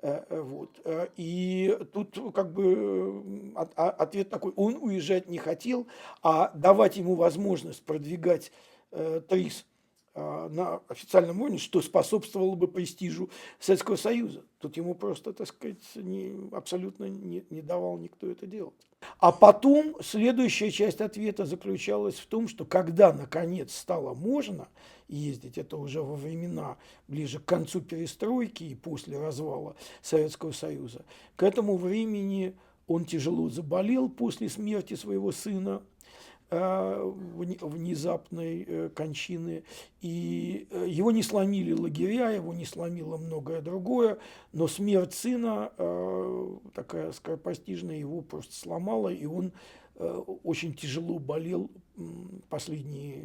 Э, э, вот. Э, и тут как бы а, ответ такой, он уезжать не хотел, а давать ему возможность продвигать ТРИС на официальном уровне, что способствовало бы престижу Советского Союза. Тут ему просто, так сказать, не, абсолютно не, не давал никто это делать. А потом следующая часть ответа заключалась в том, что когда наконец стало можно ездить, это уже во времена ближе к концу перестройки и после развала Советского Союза, к этому времени он тяжело заболел после смерти своего сына, внезапной э, кончины. И э, его не сломили лагеря, его не сломило многое другое, но смерть сына, такая скоропостижная, его просто сломала, и он очень тяжело болел последние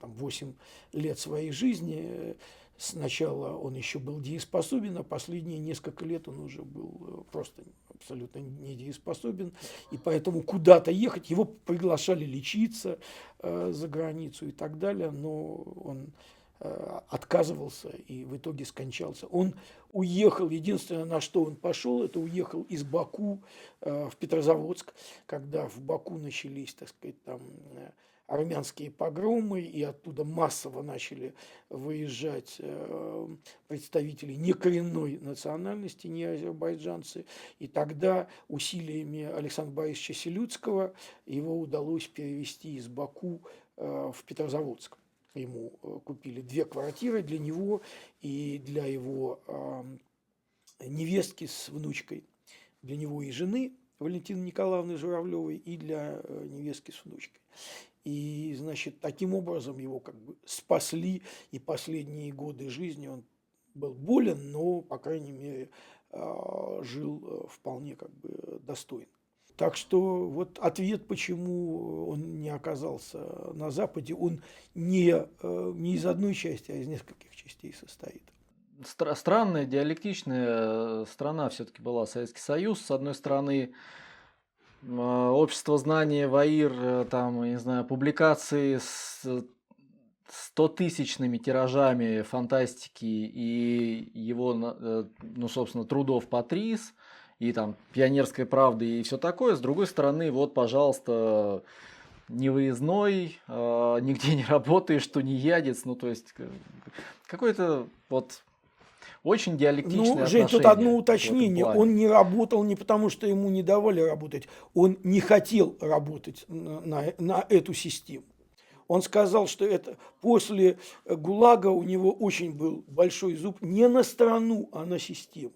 там, 8 лет своей жизни. Сначала он еще был дееспособен, а последние несколько лет он уже был просто абсолютно недееспособен, и поэтому куда-то ехать, его приглашали лечиться э, за границу и так далее, но он э, отказывался и в итоге скончался. Он уехал, единственное, на что он пошел, это уехал из Баку э, в Петрозаводск, когда в Баку начались, так сказать, там э, армянские погромы, и оттуда массово начали выезжать э, представители некоренной национальности, не азербайджанцы. И тогда усилиями Александра Борисовича Селюцкого его удалось перевести из Баку э, в Петрозаводск. Ему э, купили две квартиры для него и для его невестки с внучкой, для него и жены Валентины Николаевны Журавлевой, и для невестки с внучкой. И, значит, таким образом его как бы спасли, и последние годы жизни он был болен, но, по крайней мере, а, жил э, вполне как бы достойно. Так что вот ответ, почему он не оказался на Западе, он не, э, не из одной части, а из нескольких частей состоит. Странная, диалектичная э, страна все-таки была Советский Союз. С одной стороны, общество знания ВАИР, э, там, не знаю, публикации с стотысячными тиражами фантастики и его, э, ну, собственно, трудов Патрис, и там пионерской правды и все такое. С другой стороны, вот, пожалуйста, невыездной, э, нигде не работаешь, что не ядец, ну, то есть какой-то вот очень диалектичные Ну, Жень, тут одно уточнение. Он не работал не потому, что ему не давали работать. Он не хотел работать на, на, на эту систему. Он сказал, что это после ГУЛАГа у него очень был большой зуб не на страну, а на систему.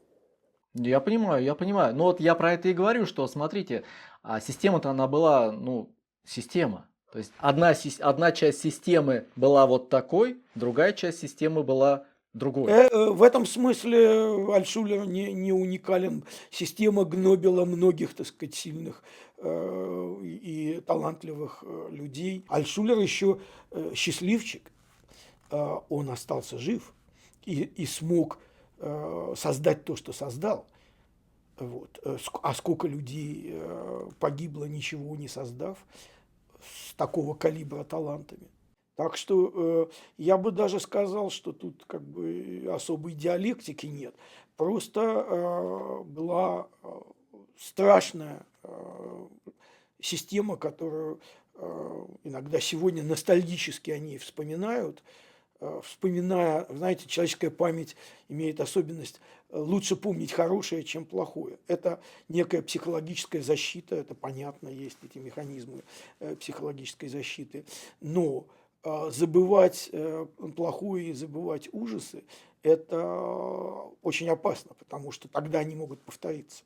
Я понимаю, я понимаю. Но вот я про это и говорю, что смотрите, а система-то она была, ну, система. То есть одна, одна часть системы была вот такой, другая часть системы была другой. Э, э, в этом смысле Альшулер не, не уникален. Система гнобила многих, так сказать, сильных э, и талантливых э, людей. Альшулер еще э, счастливчик. Э, он остался жив и, и смог э, создать то, что создал. Вот. Э, а сколько людей э, погибло, ничего не создав, с такого калибра талантами. Так что э, я бы даже сказал, что тут как бы особой диалектики нет. Просто э, была э, страшная э, система, которую э, иногда сегодня ностальгически они вспоминают, э, вспоминая, знаете, человеческая память имеет особенность э, лучше помнить хорошее, чем плохое. Это некая психологическая защита, это понятно, есть эти механизмы э, психологической защиты. Но забывать э, плохое и забывать ужасы, это очень опасно, потому что тогда они могут повториться.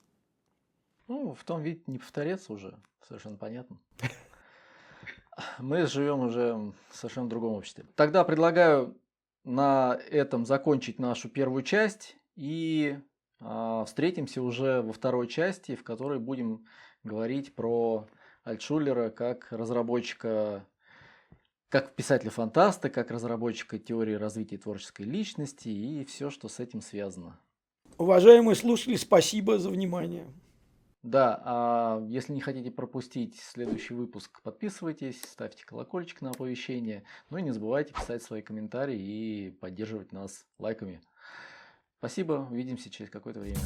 Ну, в том виде не повторятся уже, совершенно понятно. Мы живем уже в совершенно другом обществе. Тогда предлагаю на этом закончить нашу первую часть и э, встретимся уже во второй части, в которой будем говорить про Альтшулера как разработчика как писателя-фантаста, как разработчика теории развития творческой личности и все, что с этим связано. Уважаемые слушатели, спасибо за внимание. Да, а если не хотите пропустить следующий выпуск, подписывайтесь, ставьте колокольчик на оповещение. Ну и не забывайте писать свои комментарии и поддерживать нас лайками. Спасибо, увидимся через какое-то время.